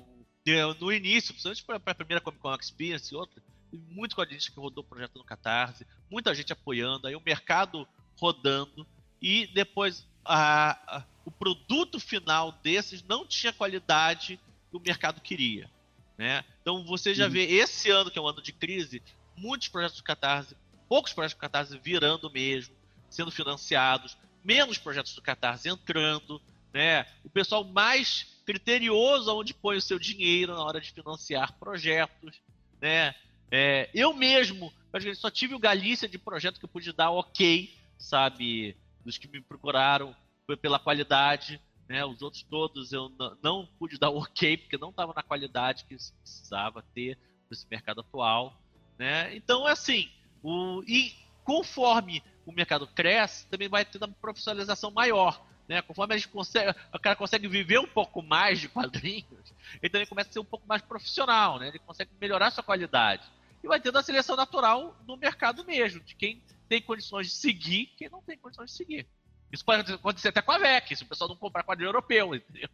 Exemplo, no início, principalmente para a primeira Comic Con Experience e outra, muito quadrinista que rodou o projeto no Catarse, muita gente apoiando, aí o mercado rodando, e depois a, a, o produto final desses não tinha qualidade que o mercado queria. Né? Então você já vê esse ano, que é um ano de crise, muitos projetos do Catarse, poucos projetos do Catarse virando mesmo, sendo financiados, menos projetos do Catarse entrando, né? O pessoal mais criterioso onde põe o seu dinheiro na hora de financiar projetos, né? É, eu mesmo, só tive o Galícia de projeto que eu pude dar ok, sabe? Dos que me procuraram foi pela qualidade, né? Os outros todos eu não pude dar (laughs) ok porque não estava na qualidade que precisava ter nesse mercado atual, né? Então, é assim, o, e conforme o mercado cresce, também vai ter uma profissionalização maior. Né? Conforme a gente consegue, o cara consegue viver um pouco mais de quadrinhos, ele também começa a ser um pouco mais profissional, né? Ele consegue melhorar sua qualidade. E vai tendo a seleção natural no mercado mesmo, de quem tem condições de seguir, quem não tem condições de seguir. Isso pode acontecer até com a VEC, se o pessoal não comprar quadrinho europeu, entendeu?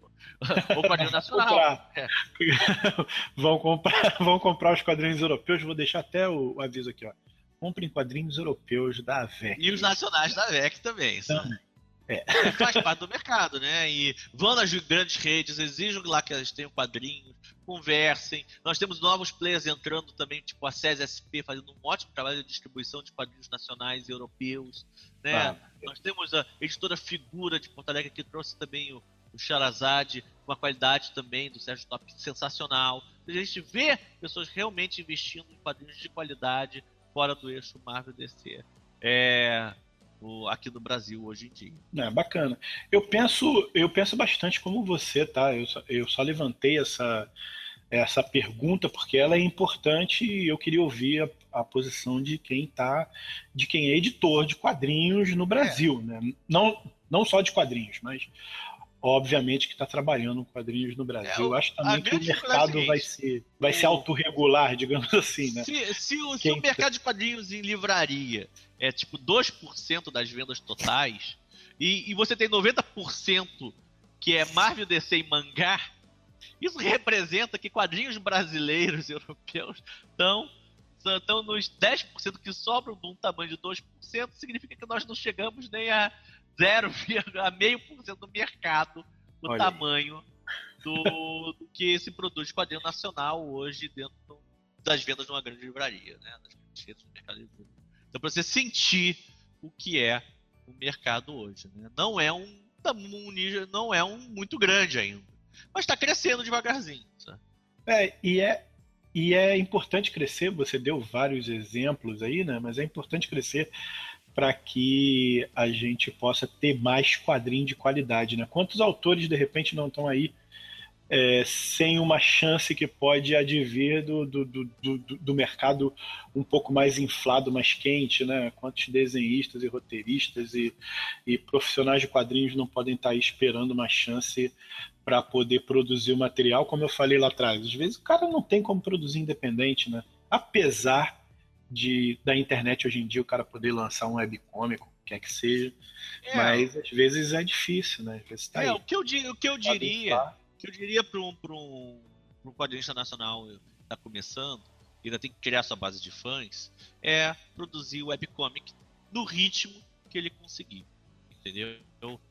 Ou quadrinho (laughs) nacional. É. (laughs) vão, comprar, vão comprar os quadrinhos europeus, vou deixar até o, o aviso aqui, ó. Comprem quadrinhos europeus da VEC. E os nacionais da VEC também. Também. É. é. Faz parte do mercado, né? E vão nas grandes redes, exijam lá que elas tenham quadrinhos, conversem. Nós temos novos players entrando também, tipo a SES SP, fazendo um ótimo trabalho de distribuição de quadrinhos nacionais e europeus. Né? Ah, Nós temos a editora Figura de Porto Alegre, que trouxe também o, o Charazade, com uma qualidade também do Sérgio Top sensacional. A gente vê pessoas realmente investindo em quadrinhos de qualidade fora do eixo Marvel DC. É, aqui no Brasil hoje em dia. É, bacana. Eu penso, eu penso bastante como você, tá? Eu só, eu só levantei essa, essa pergunta porque ela é importante e eu queria ouvir a, a posição de quem tá, de quem é editor de quadrinhos no Brasil, é. né? Não, não só de quadrinhos, mas obviamente que está trabalhando com quadrinhos no Brasil. É, eu acho também que o mercado é vai ser, vai ser autorregular, digamos assim, né? Se, se, o, se o mercado de quadrinhos em livraria é tipo 2% das vendas totais, e, e você tem 90% que é Marvel, DC e mangá, isso representa que quadrinhos brasileiros e europeus estão estão nos 10% que sobram de um tamanho de 2%, significa que nós não chegamos nem a 0,5% do mercado do Olha tamanho do, do, que se produz quadrinho nacional hoje dentro das vendas de uma grande livraria, né? Das grandes do mercado livre. Então, para você sentir o que é o mercado hoje, né? Não é um, um não é um muito grande ainda, mas está crescendo devagarzinho. Sabe? É, e é e é importante crescer. Você deu vários exemplos aí, né? Mas é importante crescer para que a gente possa ter mais quadrinho de qualidade. Né? Quantos autores de repente não estão aí é, sem uma chance que pode advir do, do, do, do, do mercado um pouco mais inflado, mais quente, né? Quantos desenhistas e roteiristas e, e profissionais de quadrinhos não podem estar aí esperando uma chance para poder produzir o material, como eu falei lá atrás. Às vezes o cara não tem como produzir independente, né? Apesar de da internet hoje em dia o cara poder lançar um webcomic, quer que seja. É. Mas às vezes é difícil, né? Às vezes tá é, aí. O que eu, o que eu diria, que eu diria para um, pra um, um quadrinista nacional que está começando, ainda tem que criar sua base de fãs, é produzir webcomic no ritmo que ele conseguir. Entendeu?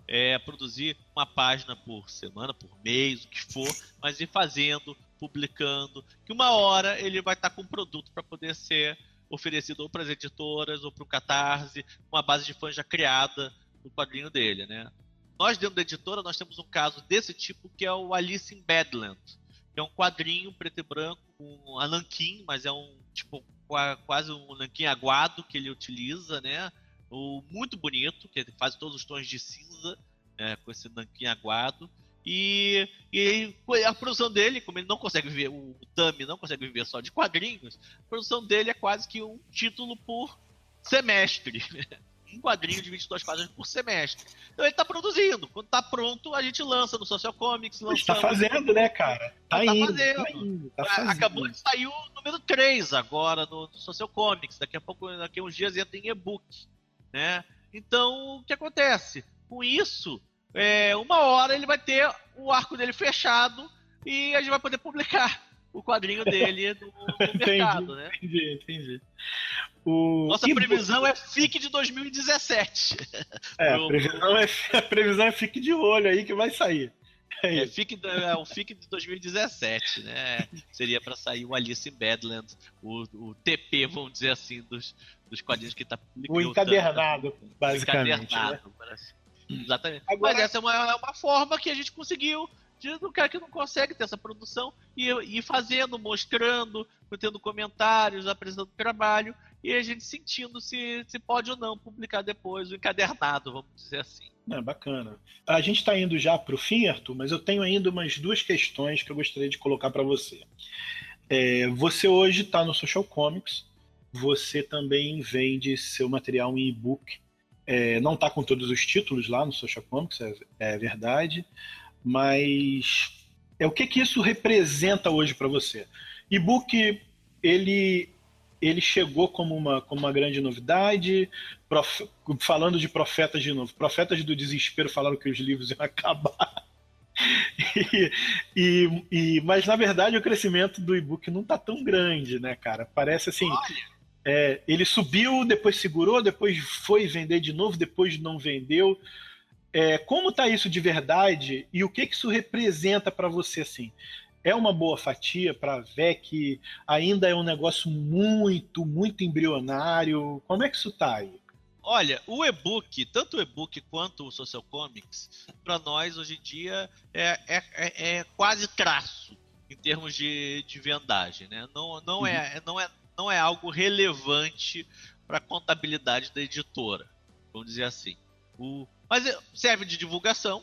É produzir uma página por semana, por mês, o que for, mas ir fazendo, publicando, que uma hora ele vai estar tá com um produto para poder ser oferecido ou para as editoras ou para o Catarse, uma base de fãs já criada no quadrinho dele, né? Nós, dentro da editora, nós temos um caso desse tipo que é o Alice in Badland, que é um quadrinho preto e branco, um ananquim, mas é um tipo quase um nanquim aguado que ele utiliza, né? O, muito bonito, que ele faz todos os tons de cinza, né? com esse nanquim aguado. E, e a produção dele, como ele não consegue viver, o Tami não consegue viver só de quadrinhos, a produção dele é quase que um título por semestre. um quadrinho de 22 páginas por semestre. Então ele está produzindo. Quando está pronto, a gente lança no Social Comics. Está fazendo, né, cara? Tá, tá indo, fazendo. Tá indo, tá fazendo. Acabou de sair o número 3 agora no, no Social Comics. Daqui a pouco, daqui a uns dias entra em e-book. Né? Então, o que acontece? Com isso, é, uma hora ele vai ter o arco dele fechado, e a gente vai poder publicar o quadrinho (laughs) dele no, no mercado, né? Entendi, entendi. O... Nossa previsão é FIC de 2017. (laughs) É, a previsão é, a previsão é FIC de olho aí que vai sair. É, é, FIC, é o FIC de 2017, né? Seria para sair o Alice in Badland, o, o TP, vamos dizer assim, dos, dos quadrinhos que está publicando. O encadernado, basicamente. Encadernado, né? Exatamente. Agora... Mas essa é uma, é uma forma que a gente conseguiu do cara que não consegue ter essa produção e ir fazendo, mostrando, tendo comentários, apresentando trabalho e a gente sentindo se, se pode ou não publicar depois o encadernado, vamos dizer assim. É, bacana. A gente está indo já para o fim, Arthur, mas eu tenho ainda umas duas questões que eu gostaria de colocar para você. É, você hoje está no Social Comics, você também vende seu material em e-book. É, não está com todos os títulos lá no Social Comics, é, é verdade, mas é o que, que isso representa hoje para você? E-book, ele ele chegou como uma, como uma grande novidade, prof, falando de profetas de novo. Profetas do desespero falaram que os livros iam (laughs) acabar. E, e, e, mas na verdade o crescimento do e-book não está tão grande, né, cara? Parece assim. É, ele subiu, depois segurou, depois foi vender de novo, depois não vendeu. É, como está isso de verdade e o que, que isso representa para você assim? é uma boa fatia para ver que ainda é um negócio muito, muito embrionário? Como é que isso tá aí? Olha, o e-book, tanto o e-book quanto o Social Comics, para nós hoje em dia é, é, é, é, quase traço em termos de, de vendagem, né? Não, não, uhum. é, não, é, não é algo relevante para a contabilidade da editora, vamos dizer assim. O, mas serve de divulgação,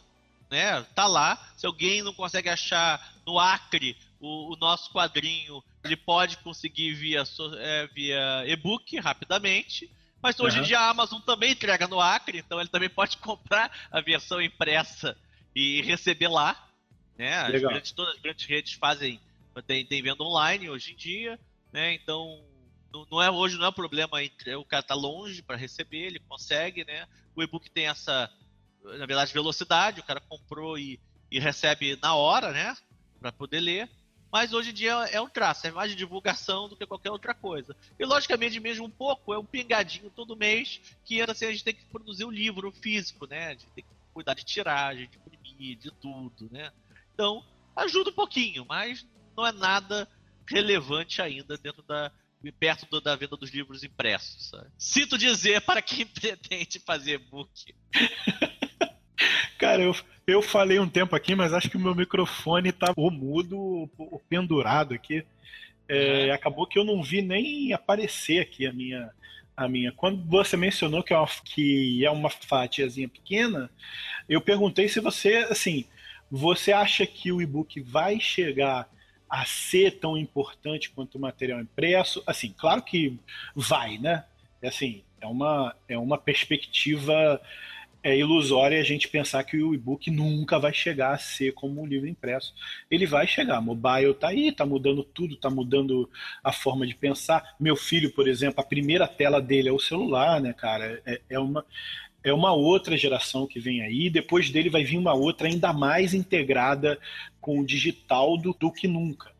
né? Tá lá. Se alguém não consegue achar no Acre o, o nosso quadrinho, ele pode conseguir via, é, via e-book rapidamente. Mas hoje uhum. em dia a Amazon também entrega no Acre, então ele também pode (laughs) comprar a versão impressa e receber lá. Né? As grandes, todas as grandes redes fazem, tem, tem venda online hoje em dia, né? Então não, é hoje não é problema o cara tá longe para receber, ele consegue, né? O e-book tem essa na verdade, velocidade, o cara comprou e, e recebe na hora, né? Para poder ler. Mas hoje em dia é um traço, é mais de divulgação do que qualquer outra coisa. E logicamente, mesmo um pouco, é um pingadinho todo mês que assim, a gente tem que produzir um livro físico, né? A gente tem que cuidar de tiragem, de imprimir, de tudo, né? Então, ajuda um pouquinho, mas não é nada relevante ainda dentro da, perto do, da venda dos livros impressos. Sabe? Sinto dizer para quem (laughs) pretende fazer book. Cara, eu, eu falei um tempo aqui, mas acho que o meu microfone tá ou mudo ou pendurado aqui. É, uhum. Acabou que eu não vi nem aparecer aqui a minha. A minha. Quando você mencionou que é uma, que é uma fatiazinha pequena, eu perguntei se você, assim, você acha que o e-book vai chegar a ser tão importante quanto o material impresso? Assim, claro que vai, né? É assim, é uma, é uma perspectiva é ilusória a gente pensar que o e-book nunca vai chegar a ser como um livro impresso. Ele vai chegar. Mobile tá aí, tá mudando tudo, tá mudando a forma de pensar. Meu filho, por exemplo, a primeira tela dele é o celular, né, cara? É, é uma é uma outra geração que vem aí. Depois dele vai vir uma outra ainda mais integrada com o digital do, do que nunca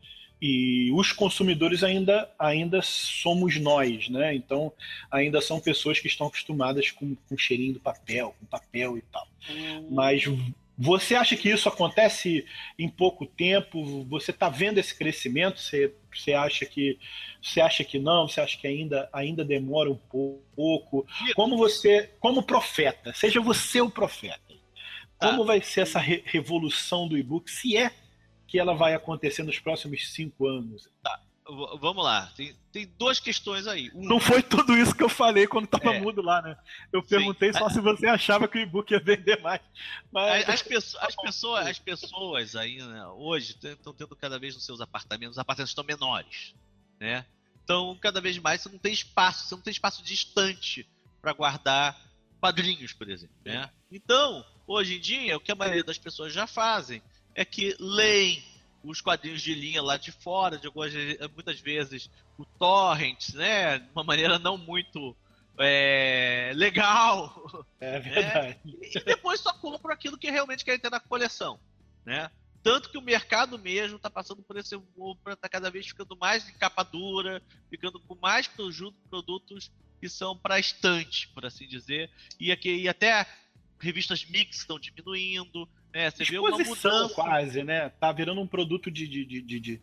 e os consumidores ainda, ainda somos nós, né? Então, ainda são pessoas que estão acostumadas com, com o cheirinho do papel, com papel e tal. Hum. Mas você acha que isso acontece em pouco tempo? Você está vendo esse crescimento? Você, você acha que você acha que não? Você acha que ainda, ainda demora um pouco? Como você, como profeta, seja você o profeta. Como ah. vai ser essa re revolução do e-book? Se é que ela vai acontecer nos próximos cinco anos? Tá, vamos lá. Tem, tem duas questões aí. Não foi tudo isso que eu falei quando estava é. mudo lá, né? Eu perguntei Sim. só se você achava que o e-book ia vender mais. Mas... As, pessoas, as, (laughs) pessoas, as pessoas aí, né, hoje, estão tendo cada vez nos seus apartamentos, os apartamentos estão menores, né? Então, cada vez mais você não tem espaço, você não tem espaço distante para guardar quadrinhos, por exemplo, né? Então, hoje em dia, o que a maioria das pessoas já fazem é que leem os quadrinhos de linha lá de fora, de algumas, muitas vezes o torrent, né? De uma maneira não muito é, legal. É né? (laughs) verdade. Né? E depois só compram aquilo que realmente querem ter na coleção, né? Tanto que o mercado mesmo está passando por esse para está cada vez ficando mais de capa dura, ficando com mais produtos que são para estante, por assim dizer. E, aqui, e até revistas mix estão diminuindo. Né? Você vê uma mudança. quase, né? Tá virando um produto de. de, de, de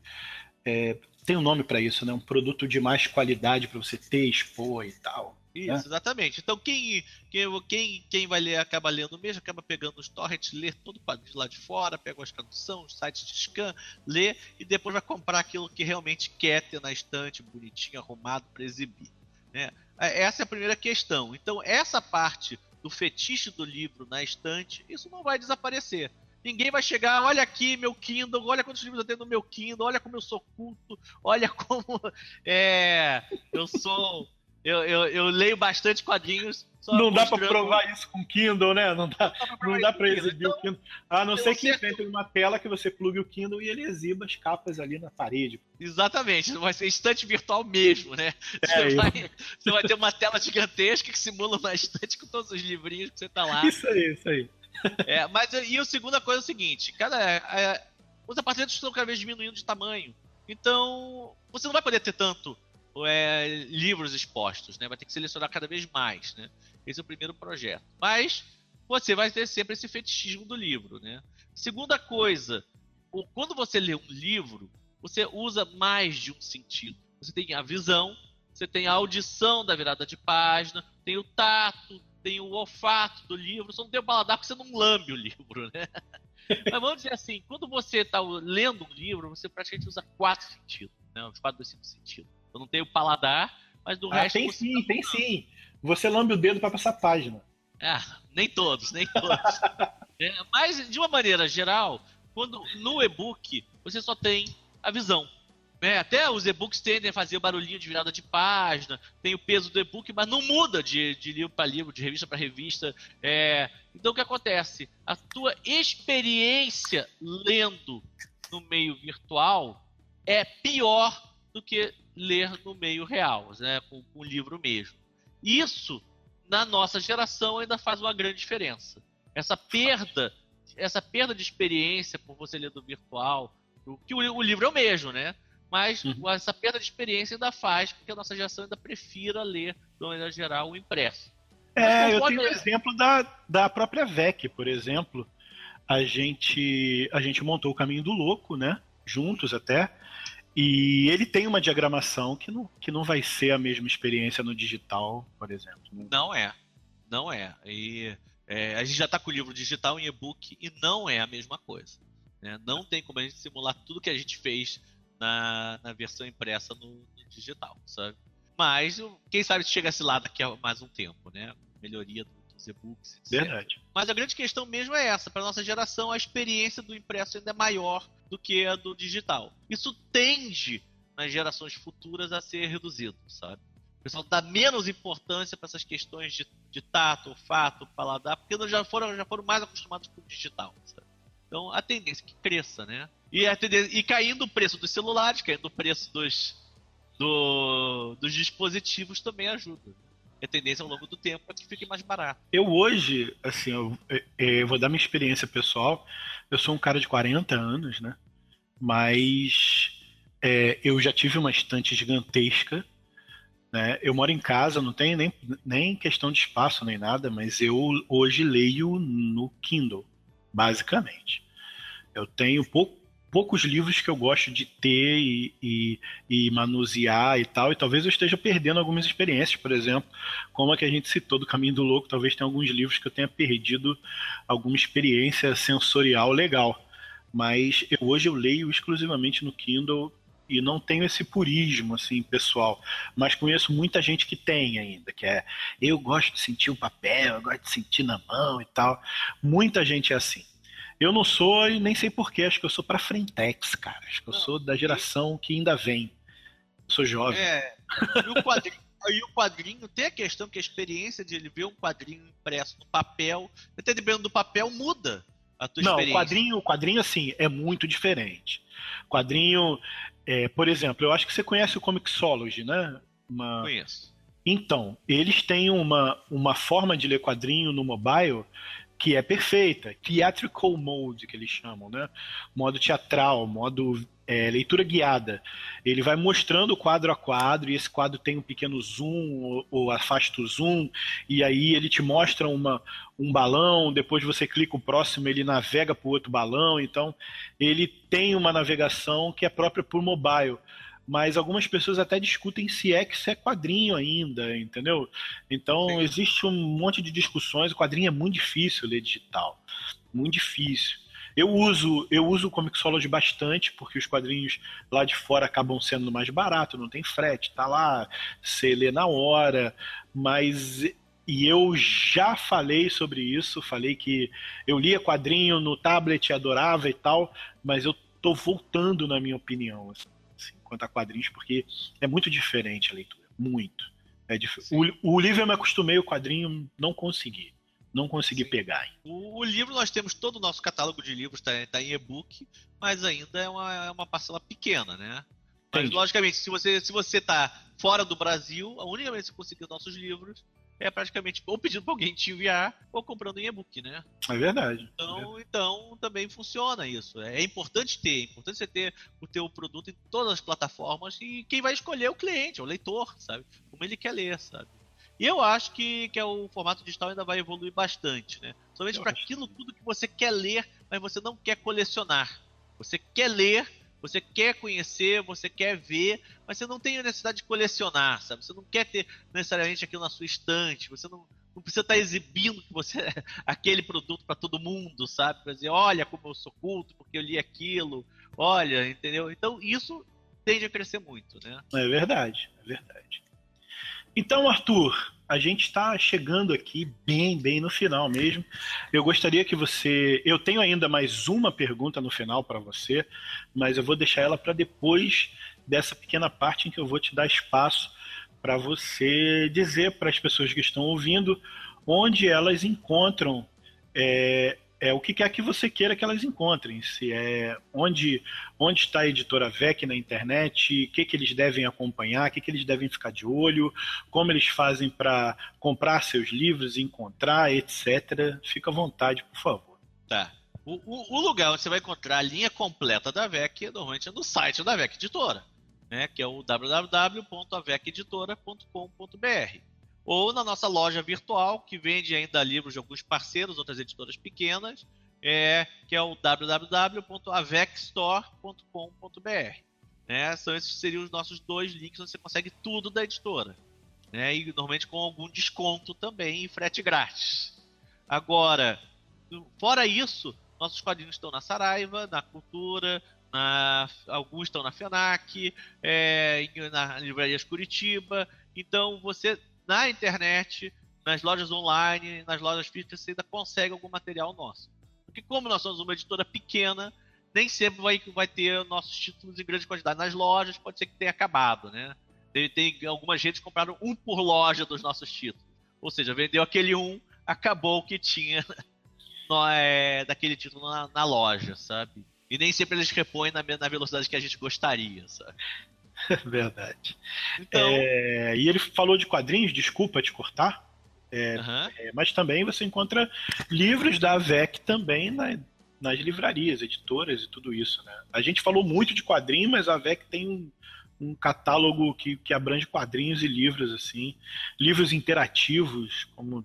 é, tem um nome para isso, né? Um produto de mais qualidade para você ter, expor e tal. Isso, né? exatamente. Então quem, quem, quem, quem vai ler acaba lendo mesmo, acaba pegando os torrents, lê todo o quadrinho lá de fora, pega as traduções, os sites de scan, lê e depois vai comprar aquilo que realmente quer ter na estante, bonitinho, arrumado para exibir. Né? É, essa é a primeira questão. Então essa parte do fetiche do livro na estante, isso não vai desaparecer. Ninguém vai chegar, olha aqui meu Kindle, olha quantos livros eu tenho no meu Kindle, olha como eu sou culto, olha como (laughs) é, eu sou eu, eu, eu leio bastante quadrinhos. não dá para provar isso com Kindle, né? Não dá, não dá para exibir então, o Kindle. A não ser que invente uma tela que você plugue o Kindle e ele exiba as capas ali na parede. Exatamente, vai ser estante virtual mesmo, né? É, você, vai, você, vai, ter uma tela gigantesca que simula uma estante com todos os livrinhos que você tá lá. Isso aí, isso aí. É, mas e a segunda coisa é o seguinte: cada, é, os apartamentos estão cada vez diminuindo de tamanho. Então, você não vai poder ter tanto é, livros expostos, né? Vai ter que selecionar cada vez mais, né? Esse é o primeiro projeto. Mas você vai ter sempre esse fetichismo do livro, né? Segunda coisa, quando você lê um livro, você usa mais de um sentido. Você tem a visão, você tem a audição da virada de página, tem o tato, tem o olfato do livro, você não tem o paladar porque você não lambe o livro, né? (laughs) Mas vamos dizer assim, quando você está lendo um livro, você praticamente usa quatro sentidos, né? Os quatro, cinco sentidos. Eu não tenho paladar, mas do ah, resto. Tem sim, tem sim. Você lambe o dedo para passar a página. É, nem todos, nem todos. (laughs) é, mas, de uma maneira geral, quando no e-book você só tem a visão. É, até os e-books tendem a fazer barulhinho de virada de página, tem o peso do e-book, mas não muda de, de livro para livro, de revista para revista. É, então o que acontece? A tua experiência lendo no meio virtual é pior do que ler no meio real, né, com, com o livro mesmo. Isso, na nossa geração, ainda faz uma grande diferença. Essa perda, essa perda de experiência por você ler do virtual, que o, o livro é o mesmo, né? Mas uhum. essa perda de experiência ainda faz com que a nossa geração ainda prefira ler, de maneira geral, o impresso. É, eu tenho o um exemplo da, da própria VEC, por exemplo. A gente, a gente montou o Caminho do Louco, né? Juntos até. E ele tem uma diagramação que não, que não vai ser a mesma experiência no digital, por exemplo. Não é. Não é. E é, a gente já está com o livro digital em e-book e não é a mesma coisa. Né? Não tem como a gente simular tudo que a gente fez na, na versão impressa no, no digital, sabe? Mas quem sabe se chegasse lá daqui a mais um tempo, né? Melhoria do, dos e-books. Etc. Verdade. Mas a grande questão mesmo é essa. Para nossa geração, a experiência do impresso ainda é maior do que a do digital. Isso tende, nas gerações futuras, a ser reduzido, sabe? O pessoal dá menos importância para essas questões de, de tato, olfato, paladar, porque já foram, já foram mais acostumados com o digital. Sabe? Então, a tendência é que cresça, né? E, a tendência, e caindo o preço dos celulares, caindo o preço dos, do, dos dispositivos também ajuda. A tendência ao longo do tempo é que fique mais barato. Eu hoje, assim, eu, eu, vou dar minha experiência pessoal. Eu sou um cara de 40 anos, né? Mas é, eu já tive uma estante gigantesca. Né? Eu moro em casa, não tem nem, nem questão de espaço nem nada, mas eu hoje leio no Kindle, basicamente. Eu tenho pouco poucos livros que eu gosto de ter e, e, e, manusear e tal, e talvez eu esteja perdendo algumas experiências, por exemplo, como a que a gente citou do Caminho do Louco, talvez tenha alguns livros que eu tenha perdido alguma experiência sensorial legal. Mas eu, hoje eu leio exclusivamente no Kindle e não tenho esse purismo assim pessoal, mas conheço muita gente que tem ainda, que é eu gosto de sentir o papel, eu gosto de sentir na mão e tal. Muita gente é assim. Eu não sou e nem sei porquê, acho que eu sou para frentex, cara. Acho que eu não, sou da geração e... que ainda vem. sou jovem. É, e o quadrinho, (laughs) e o quadrinho tem a questão que a experiência de ele ver um quadrinho impresso no papel, até dependendo do papel, muda a tua não, experiência. Não, o quadrinho, o quadrinho, assim, é muito diferente. Quadrinho, é, por exemplo, eu acho que você conhece o Comixology, né? Uma... Conheço. Então, eles têm uma, uma forma de ler quadrinho no mobile que é perfeita, theatrical mode que eles chamam, né? Modo teatral, modo é, leitura guiada. Ele vai mostrando quadro a quadro, e esse quadro tem um pequeno zoom, ou, ou afasta o zoom, e aí ele te mostra uma, um balão, depois você clica o próximo, ele navega para o outro balão, então ele tem uma navegação que é própria por mobile mas algumas pessoas até discutem se é que isso é quadrinho ainda, entendeu? Então Sim. existe um monte de discussões. O quadrinho é muito difícil ler digital, muito difícil. Eu uso eu uso o Comixology bastante porque os quadrinhos lá de fora acabam sendo mais barato, não tem frete, tá lá, você lê na hora, mas e eu já falei sobre isso, falei que eu lia quadrinho no tablet, adorava e tal, mas eu tô voltando na minha opinião. Assim quanto a quadrinhos, porque é muito diferente a leitura. Muito. É dif... o, o, livro eu me acostumei, o quadrinho não consegui. Não consegui Sim. pegar. O, o, livro, nós temos todo o nosso catálogo de livros, está tá em e-book, mas ainda é uma, é uma parcela pequena, né? Mas, Entendi. logicamente, se você se você está fora do Brasil, a única vez que você conseguir nossos livros é praticamente ou pedindo para alguém te enviar ou comprando em e-book, né? É verdade. Então, é verdade. então também funciona isso. É importante ter, é importante você ter o teu produto em todas as plataformas e quem vai escolher é o cliente, é o leitor, sabe? Como ele quer ler, sabe? E eu acho que, que é o formato digital ainda vai evoluir bastante, né? Somente para aquilo tudo que você quer ler, mas você não quer colecionar. Você quer ler, você quer conhecer, você quer ver, mas você não tem a necessidade de colecionar, sabe? Você não quer ter necessariamente aquilo na sua estante, você não, não precisa estar exibindo que você é (laughs) aquele produto para todo mundo, sabe? Para dizer, olha como eu sou culto, porque eu li aquilo, olha, entendeu? Então isso tende a crescer muito, né? É verdade, é verdade. Então, Arthur, a gente está chegando aqui bem, bem no final mesmo. Eu gostaria que você. Eu tenho ainda mais uma pergunta no final para você, mas eu vou deixar ela para depois dessa pequena parte em que eu vou te dar espaço para você dizer para as pessoas que estão ouvindo onde elas encontram é, é o que quer que você queira que elas encontrem. Se é onde, onde está a editora VEC na internet, o que, que eles devem acompanhar, o que, que eles devem ficar de olho, como eles fazem para comprar seus livros, encontrar, etc. Fica à vontade, por favor. Tá. O, o, o lugar onde você vai encontrar a linha completa da VEC normalmente é no site da VEC Editora, né, que é o www.aveceditora.com.br ou na nossa loja virtual, que vende ainda livros de alguns parceiros, outras editoras pequenas, é, que é o www.avexstore.com.br. Né? São esses seriam os nossos dois links onde você consegue tudo da editora. Né? E normalmente com algum desconto também e frete grátis. Agora, fora isso, nossos quadrinhos estão na Saraiva, na Cultura, na, alguns estão na FENAC, é, na Livrarias Curitiba. Então você na internet, nas lojas online, nas lojas físicas, você ainda consegue algum material nosso. Porque como nós somos uma editora pequena, nem sempre vai, vai ter nossos títulos em grande quantidade. Nas lojas pode ser que tenha acabado, né? Tem, tem algumas gente compraram um por loja dos nossos títulos. Ou seja, vendeu aquele um, acabou o que tinha (laughs) no, é, daquele título na, na, loja, sabe? E nem sempre eles repõem na, na velocidade que a gente gostaria, sabe? (laughs) Verdade. Então... É, e ele falou de quadrinhos, desculpa te cortar, é, uhum. é, mas também você encontra livros da AVEC também na, nas livrarias, editoras e tudo isso. Né? A gente falou muito de quadrinhos, mas a AVEC tem um, um catálogo que, que abrange quadrinhos e livros, assim, livros interativos, como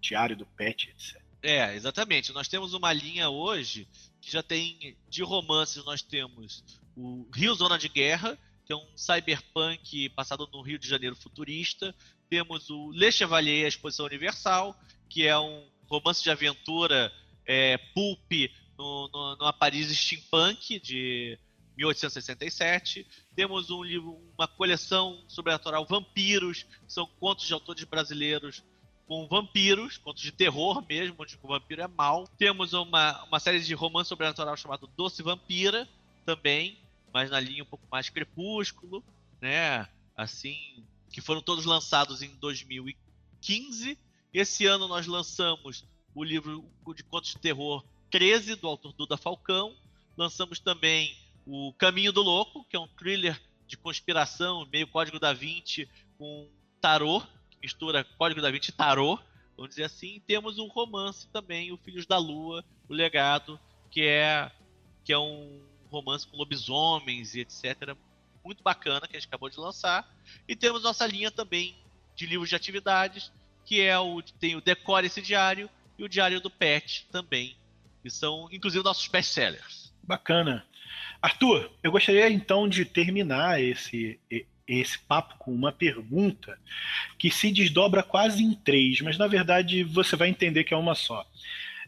Diário do Pet, etc. É, exatamente. Nós temos uma linha hoje que já tem de romances, nós temos o Rio Zona de Guerra, que é um cyberpunk passado no Rio de Janeiro futurista. Temos o Le Chevalier, a Exposição Universal, que é um romance de aventura é, pulp no, no, numa Paris steampunk de 1867. Temos um livro, uma coleção sobrenatural Vampiros, são contos de autores brasileiros com vampiros, contos de terror mesmo, onde o vampiro é mau. Temos uma, uma série de romance sobrenatural chamado Doce Vampira, também, mas na linha um pouco mais crepúsculo, né? Assim, que foram todos lançados em 2015. Esse ano nós lançamos o livro de contos de terror 13 do autor Duda Falcão. Lançamos também o Caminho do Louco, que é um thriller de conspiração, meio Código da Vinci com tarô, que mistura Código da Vinci e tarô, vamos dizer assim. E temos um romance também, o Filhos da Lua, o Legado, que é que é um romance com lobisomens e etc. Muito bacana que a gente acabou de lançar. E temos nossa linha também de livros de atividades, que é o tem o Decore esse diário e o Diário do Pet também, que são inclusive nossos best-sellers. Bacana. Arthur, eu gostaria então de terminar esse esse papo com uma pergunta que se desdobra quase em três, mas na verdade você vai entender que é uma só.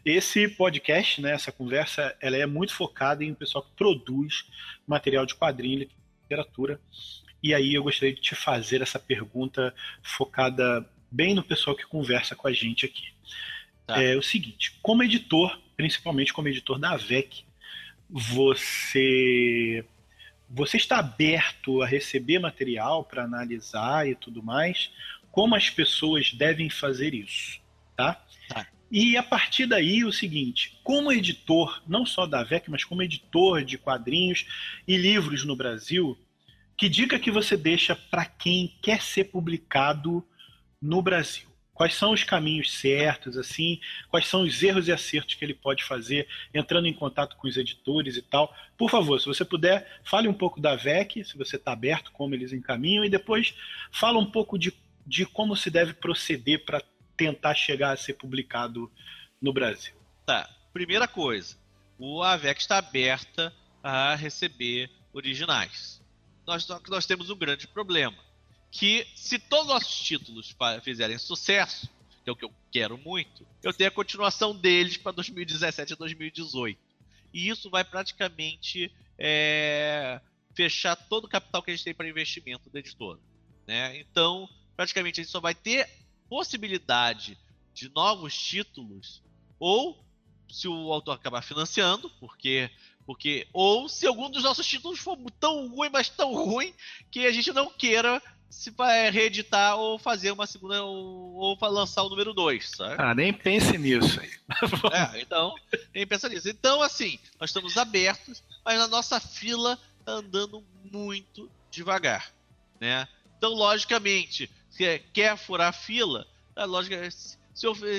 Esse podcast, né, essa conversa, ela é muito focada em um pessoal que produz material de quadrinho e literatura. E aí eu gostaria de te fazer essa pergunta focada bem no pessoal que conversa com a gente aqui. Tá. É o seguinte, como editor, principalmente como editor da AVEC, você você está aberto a receber material para analisar e tudo mais? Como as pessoas devem fazer isso, tá? tá. E a partir daí, o seguinte: como editor, não só da VEC, mas como editor de quadrinhos e livros no Brasil, que dica que você deixa para quem quer ser publicado no Brasil? Quais são os caminhos certos, assim? Quais são os erros e acertos que ele pode fazer entrando em contato com os editores e tal? Por favor, se você puder, fale um pouco da VEC, se você está aberto, como eles encaminham, e depois fala um pouco de, de como se deve proceder para tentar chegar a ser publicado no Brasil? Tá. Primeira coisa, o AVEC está aberta a receber originais. Nós, nós temos um grande problema, que se todos os nossos títulos fizerem sucesso, que é o que eu quero muito, eu tenho a continuação deles para 2017 e 2018. E isso vai praticamente é, fechar todo o capital que a gente tem para investimento da editora. Né? Então, praticamente a gente só vai ter possibilidade de novos títulos, ou se o autor acabar financiando, porque porque ou se algum dos nossos títulos for tão ruim, mas tão ruim que a gente não queira se reeditar ou fazer uma segunda ou, ou lançar o número 2, Ah, nem pense nisso aí. (laughs) é, então, nem pensa nisso. Então, assim, nós estamos abertos, mas a nossa fila está andando muito devagar, né? Então, logicamente, se quer furar fila, a lógica é se,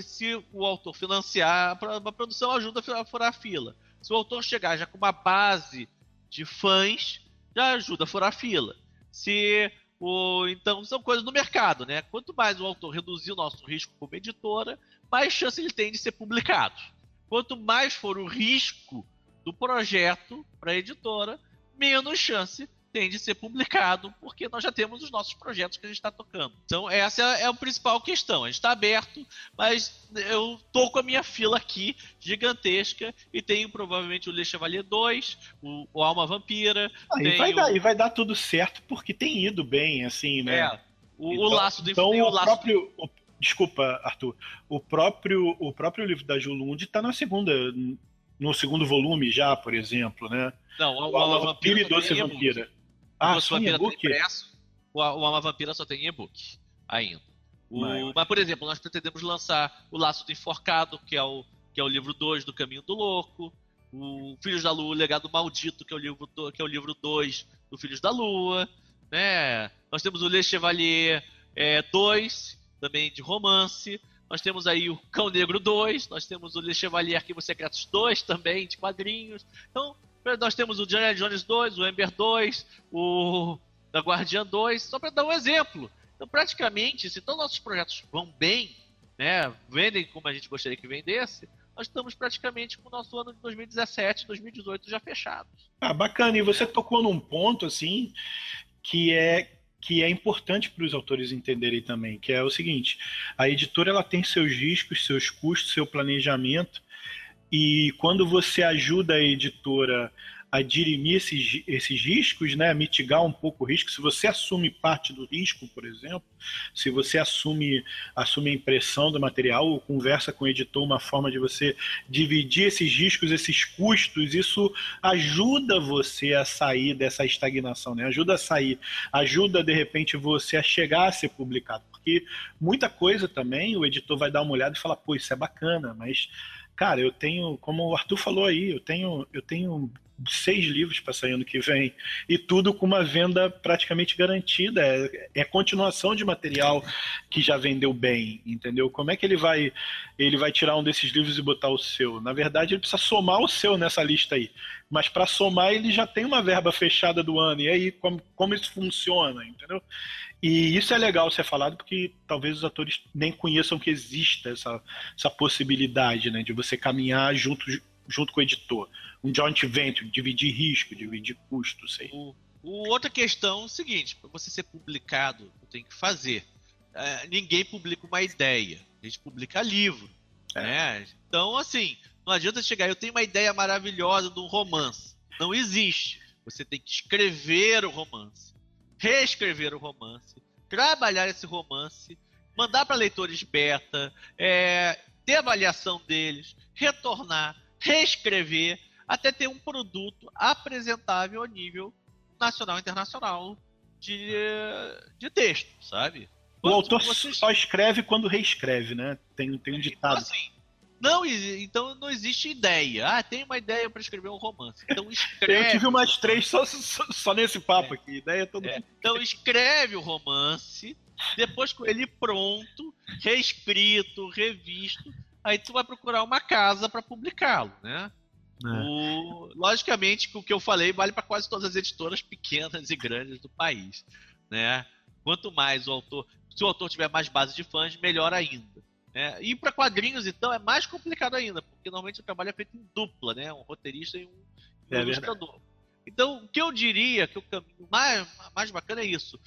se o autor financiar, a produção ajuda a furar fila. Se o autor chegar já com uma base de fãs, já ajuda a furar a fila. Se o, então são coisas do mercado, né? Quanto mais o autor reduzir o nosso risco como editora, mais chance ele tem de ser publicado. Quanto mais for o risco do projeto para a editora, menos chance tem de ser publicado, porque nós já temos os nossos projetos que a gente está tocando. Então, essa é a principal questão. A gente está aberto, mas eu tô com a minha fila aqui gigantesca e tenho provavelmente o Le Chevalier 2, o, o Alma Vampira. Ah, e, vai o... dar, e vai dar tudo certo, porque tem ido bem, assim, né? É, o, então, o Laço do Então, o, o próprio. O, desculpa, Arthur. O próprio, o próprio livro da Julund está na segunda. No segundo volume já, por exemplo, né? Não, o, o Alma Vampira e Doce Vampira. Ah, o Vampira impresso, o, o Alma Vampira só tem e-book ainda. O, mas, por exemplo, nós pretendemos lançar o Laço do Enforcado, que é o, que é o livro 2 do Caminho do Louco, o Filhos da Lua, o Legado Maldito, que é o livro do, que é o livro 2 do Filhos da Lua, né? Nós temos o Le Chevalier 2, é, também de romance. Nós temos aí o Cão Negro 2, nós temos o Le Chevalier Arquivos Secretos 2 também, de quadrinhos. Então, nós temos o Johnny Jones 2, o Ember 2, o da Guardiã 2, só para dar um exemplo. Então, praticamente, se todos os nossos projetos vão bem, né, vendem como a gente gostaria que vendesse, nós estamos praticamente com o nosso ano de 2017, 2018 já fechados. Ah, bacana. E você tocou num ponto assim que é que é importante para os autores entenderem também, que é o seguinte: a editora ela tem seus riscos, seus custos, seu planejamento e quando você ajuda a editora a dirimir esses, esses riscos, né, mitigar um pouco o risco, se você assume parte do risco, por exemplo, se você assume, assume a impressão do material ou conversa com o editor uma forma de você dividir esses riscos, esses custos, isso ajuda você a sair dessa estagnação, né? ajuda a sair, ajuda de repente você a chegar a ser publicado, porque muita coisa também o editor vai dar uma olhada e falar, pô, isso é bacana, mas cara, eu tenho, como o Arthur falou aí, eu tenho, eu tenho seis livros para sair ano que vem. E tudo com uma venda praticamente garantida. É, é, continuação de material que já vendeu bem, entendeu? Como é que ele vai ele vai tirar um desses livros e botar o seu? Na verdade, ele precisa somar o seu nessa lista aí. Mas para somar, ele já tem uma verba fechada do ano. E aí, como, como isso funciona, entendeu? E isso é legal ser falado porque talvez os atores nem conheçam que exista essa, essa possibilidade né, de você caminhar junto, junto com o editor um joint venture, dividir risco, dividir custo, sei. O, o outra questão é o seguinte, para você ser publicado, tem que fazer. É, ninguém publica uma ideia, a gente publica livro. É. Né? Então, assim, não adianta chegar, eu tenho uma ideia maravilhosa de um romance. Não existe. Você tem que escrever o romance, reescrever o romance, trabalhar esse romance, mandar para leitores beta, é, ter avaliação deles, retornar, reescrever até ter um produto apresentável a nível nacional e internacional de, de texto, sabe? Quando o autor você... só escreve quando reescreve, né? Tem, tem um ditado. Então, assim, não, então não existe ideia. Ah, tem uma ideia para escrever um romance. Então (laughs) escreve. Eu tive umas três só, só, só nesse papo é. aqui. Ideia todo é. Então escreve o romance, depois com ele pronto, reescrito, revisto, aí tu vai procurar uma casa para publicá-lo, né? É. O, logicamente que o que eu falei vale para quase todas as editoras (laughs) pequenas e grandes do país. Né? Quanto mais o autor. Se o autor tiver mais base de fãs, melhor ainda. Né? E para quadrinhos, então, é mais complicado ainda, porque normalmente o trabalho é feito em dupla, né? Um roteirista e um, um é ilustrador. Verdade. Então, o que eu diria que o caminho mais, mais bacana é isso.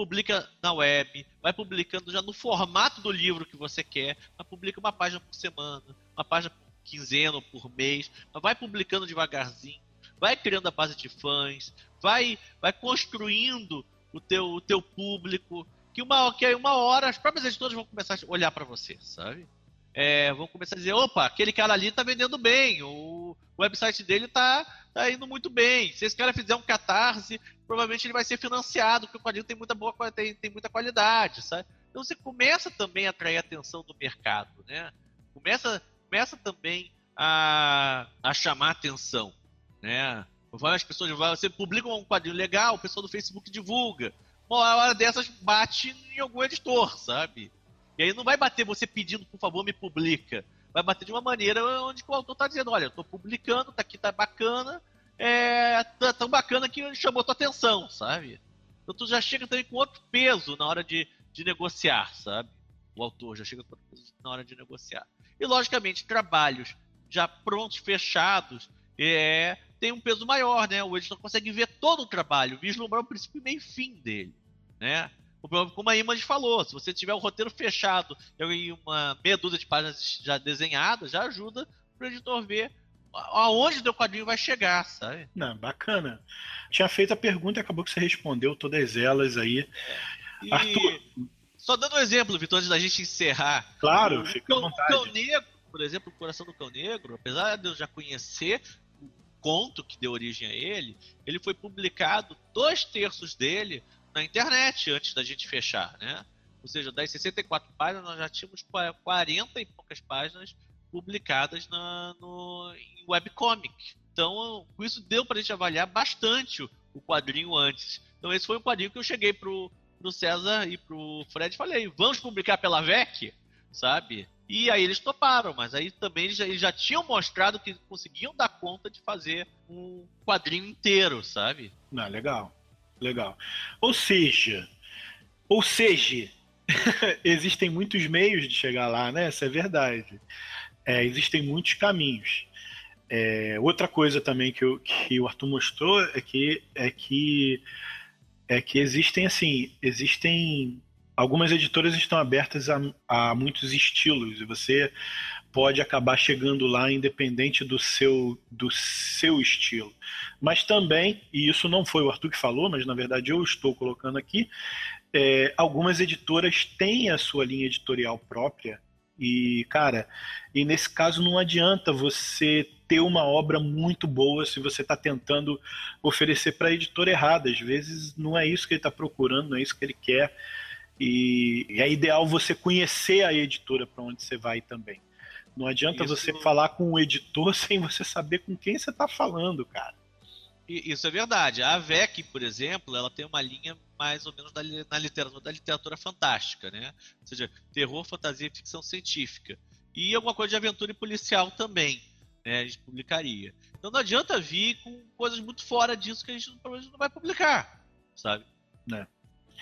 Publica na web, vai publicando já no formato do livro que você quer, mas publica uma página por semana, uma página por quinzena por mês, mas vai publicando devagarzinho, vai criando a base de fãs, vai, vai construindo o teu, o teu público, que uma, que uma hora as próprias editoras vão começar a olhar para você, sabe? É, vão começar a dizer, opa, aquele cara ali tá vendendo bem, o, website dele tá, tá indo muito bem. Se esse cara fizer um catarse, provavelmente ele vai ser financiado, porque o quadrinho tem muita boa tem, tem muita qualidade, sabe? Então você começa também a atrair a atenção do mercado, né? Começa começa também a, a chamar atenção, né? Várias pessoas, você publica um quadrinho legal, o pessoal do Facebook divulga. Uma hora dessas bate em algum editor, sabe? E aí não vai bater você pedindo, por favor, me publica. Vai bater de uma maneira onde o autor está dizendo, olha, eu tô publicando, tá aqui, tá bacana, é tão bacana que chamou tua atenção, sabe? Então tu já chega também com outro peso na hora de, de negociar, sabe? O autor já chega com outro peso na hora de negociar. E, logicamente, trabalhos já prontos, fechados, é, tem um peso maior, né? O editor consegue ver todo o trabalho, vislumbrar o princípio e meio fim dele, né? Como a Image falou, se você tiver o roteiro fechado e uma meia dúzia de páginas já desenhadas, já ajuda para o editor ver aonde o teu quadrinho vai chegar, sabe? Não, bacana. Tinha feito a pergunta e acabou que você respondeu todas elas aí. E... Arthur, só dando um exemplo, Vitor, antes da gente encerrar. Claro, o, fica o, Cão Negro, por exemplo, o Coração do Cão Negro, apesar de eu já conhecer o conto que deu origem a ele, ele foi publicado dois terços dele na internet antes da gente fechar, né? Ou seja, das 64 páginas, nós já tínhamos 40 e poucas páginas publicadas na, no, em webcomic. Então, isso deu para a gente avaliar bastante o, o quadrinho antes. Então, esse foi o quadrinho que eu cheguei pro, pro César e pro Fred falei, vamos publicar pela VEC, sabe? E aí eles toparam, mas aí também eles já, eles já tinham mostrado que conseguiam dar conta de fazer um quadrinho inteiro, sabe? Não, legal, legal. Ou seja, ou seja, (laughs) existem muitos meios de chegar lá, né? Essa é verdade. É, existem muitos caminhos. É, outra coisa também que, eu, que o Arthur mostrou é que, é que é que existem assim, existem algumas editoras estão abertas a, a muitos estilos e você pode acabar chegando lá independente do seu do seu estilo. Mas também, e isso não foi o Arthur que falou, mas na verdade eu estou colocando aqui, é, algumas editoras têm a sua linha editorial própria e, cara, e nesse caso não adianta você ter uma obra muito boa se você está tentando oferecer para a editora errada. Às vezes não é isso que ele está procurando, não é isso que ele quer. E, e é ideal você conhecer a editora para onde você vai também. Não adianta isso... você falar com o editor (laughs) sem você saber com quem você está falando, cara. Isso é verdade. A AVEC, por exemplo, ela tem uma linha mais ou menos na literatura, da literatura fantástica, né? Ou seja, terror, fantasia e ficção científica. E alguma coisa de aventura e policial também, né? A gente publicaria. Então não adianta vir com coisas muito fora disso que a gente provavelmente não vai publicar, sabe? Né?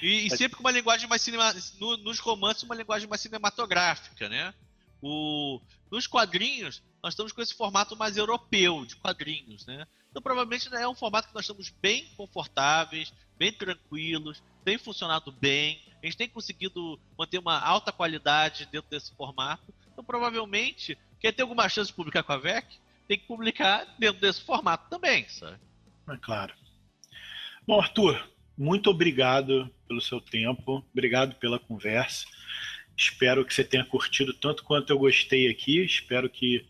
E, e, sempre com uma linguagem mais cinema, no, nos romances uma linguagem mais cinematográfica, né? O, nos quadrinhos nós estamos com esse formato mais europeu de quadrinhos, né? Então provavelmente é um formato que nós estamos bem confortáveis, bem tranquilos, tem funcionado bem, a gente tem conseguido manter uma alta qualidade dentro desse formato. Então provavelmente quer ter alguma chance de publicar com a VEC, tem que publicar dentro desse formato também, sabe? É claro. Bom, Arthur, muito obrigado pelo seu tempo, obrigado pela conversa. Espero que você tenha curtido tanto quanto eu gostei aqui. Espero que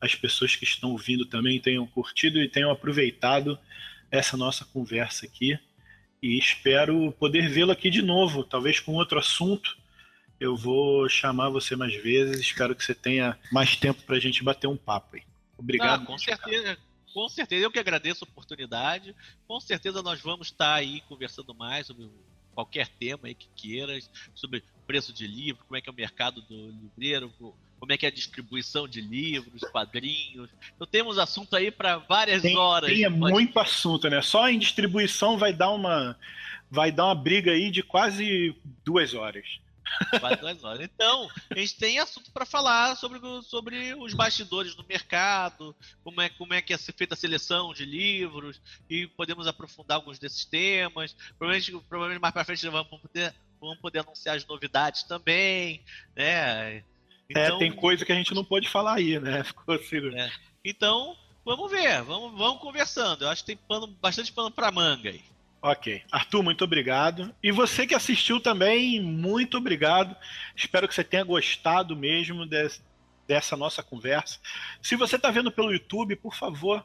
as pessoas que estão ouvindo também tenham curtido e tenham aproveitado essa nossa conversa aqui. E espero poder vê-lo aqui de novo, talvez com outro assunto. Eu vou chamar você mais vezes. Espero que você tenha mais tempo para a gente bater um papo aí. Obrigado. Ah, com certeza. Com certeza, eu que agradeço a oportunidade. Com certeza nós vamos estar aí conversando mais sobre qualquer tema aí que queiras, sobre preço de livro, como é que é o mercado do livreiro, como é que é a distribuição de livros, quadrinhos. Então temos assunto aí para várias tem, horas. Tem muito assunto, né? Só em distribuição vai dar uma vai dar uma briga aí de quase duas horas. (laughs) Quase duas horas. Então, a gente tem assunto para falar sobre, sobre os bastidores do mercado, como é, como é que é feita a seleção de livros, e podemos aprofundar alguns desses temas. Provavelmente, provavelmente mais para frente vamos poder, vamos poder anunciar as novidades também, né? É, então, é, tem coisa que a gente não pode falar aí, né? (laughs) Ficou assim. É. Então, vamos ver, vamos, vamos conversando. Eu acho que tem pano, bastante pano para manga aí. Ok. Arthur, muito obrigado. E você que assistiu também, muito obrigado. Espero que você tenha gostado mesmo desse, dessa nossa conversa. Se você está vendo pelo YouTube, por favor,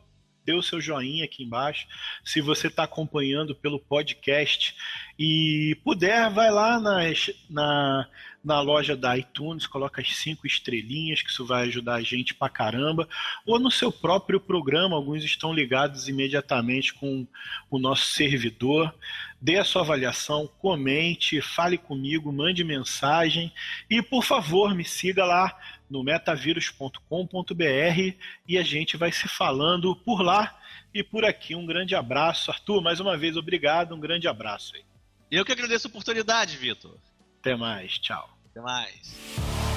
dê o seu joinha aqui embaixo. Se você está acompanhando pelo podcast e puder, vai lá na, na, na loja da iTunes, coloca as cinco estrelinhas, que isso vai ajudar a gente pra caramba. Ou no seu próprio programa, alguns estão ligados imediatamente com o nosso servidor. Dê a sua avaliação, comente, fale comigo, mande mensagem e, por favor, me siga lá no metavírus.com.br e a gente vai se falando por lá e por aqui. Um grande abraço. Arthur, mais uma vez, obrigado. Um grande abraço aí. Eu que agradeço a oportunidade, Vitor. Até mais. Tchau. Até mais.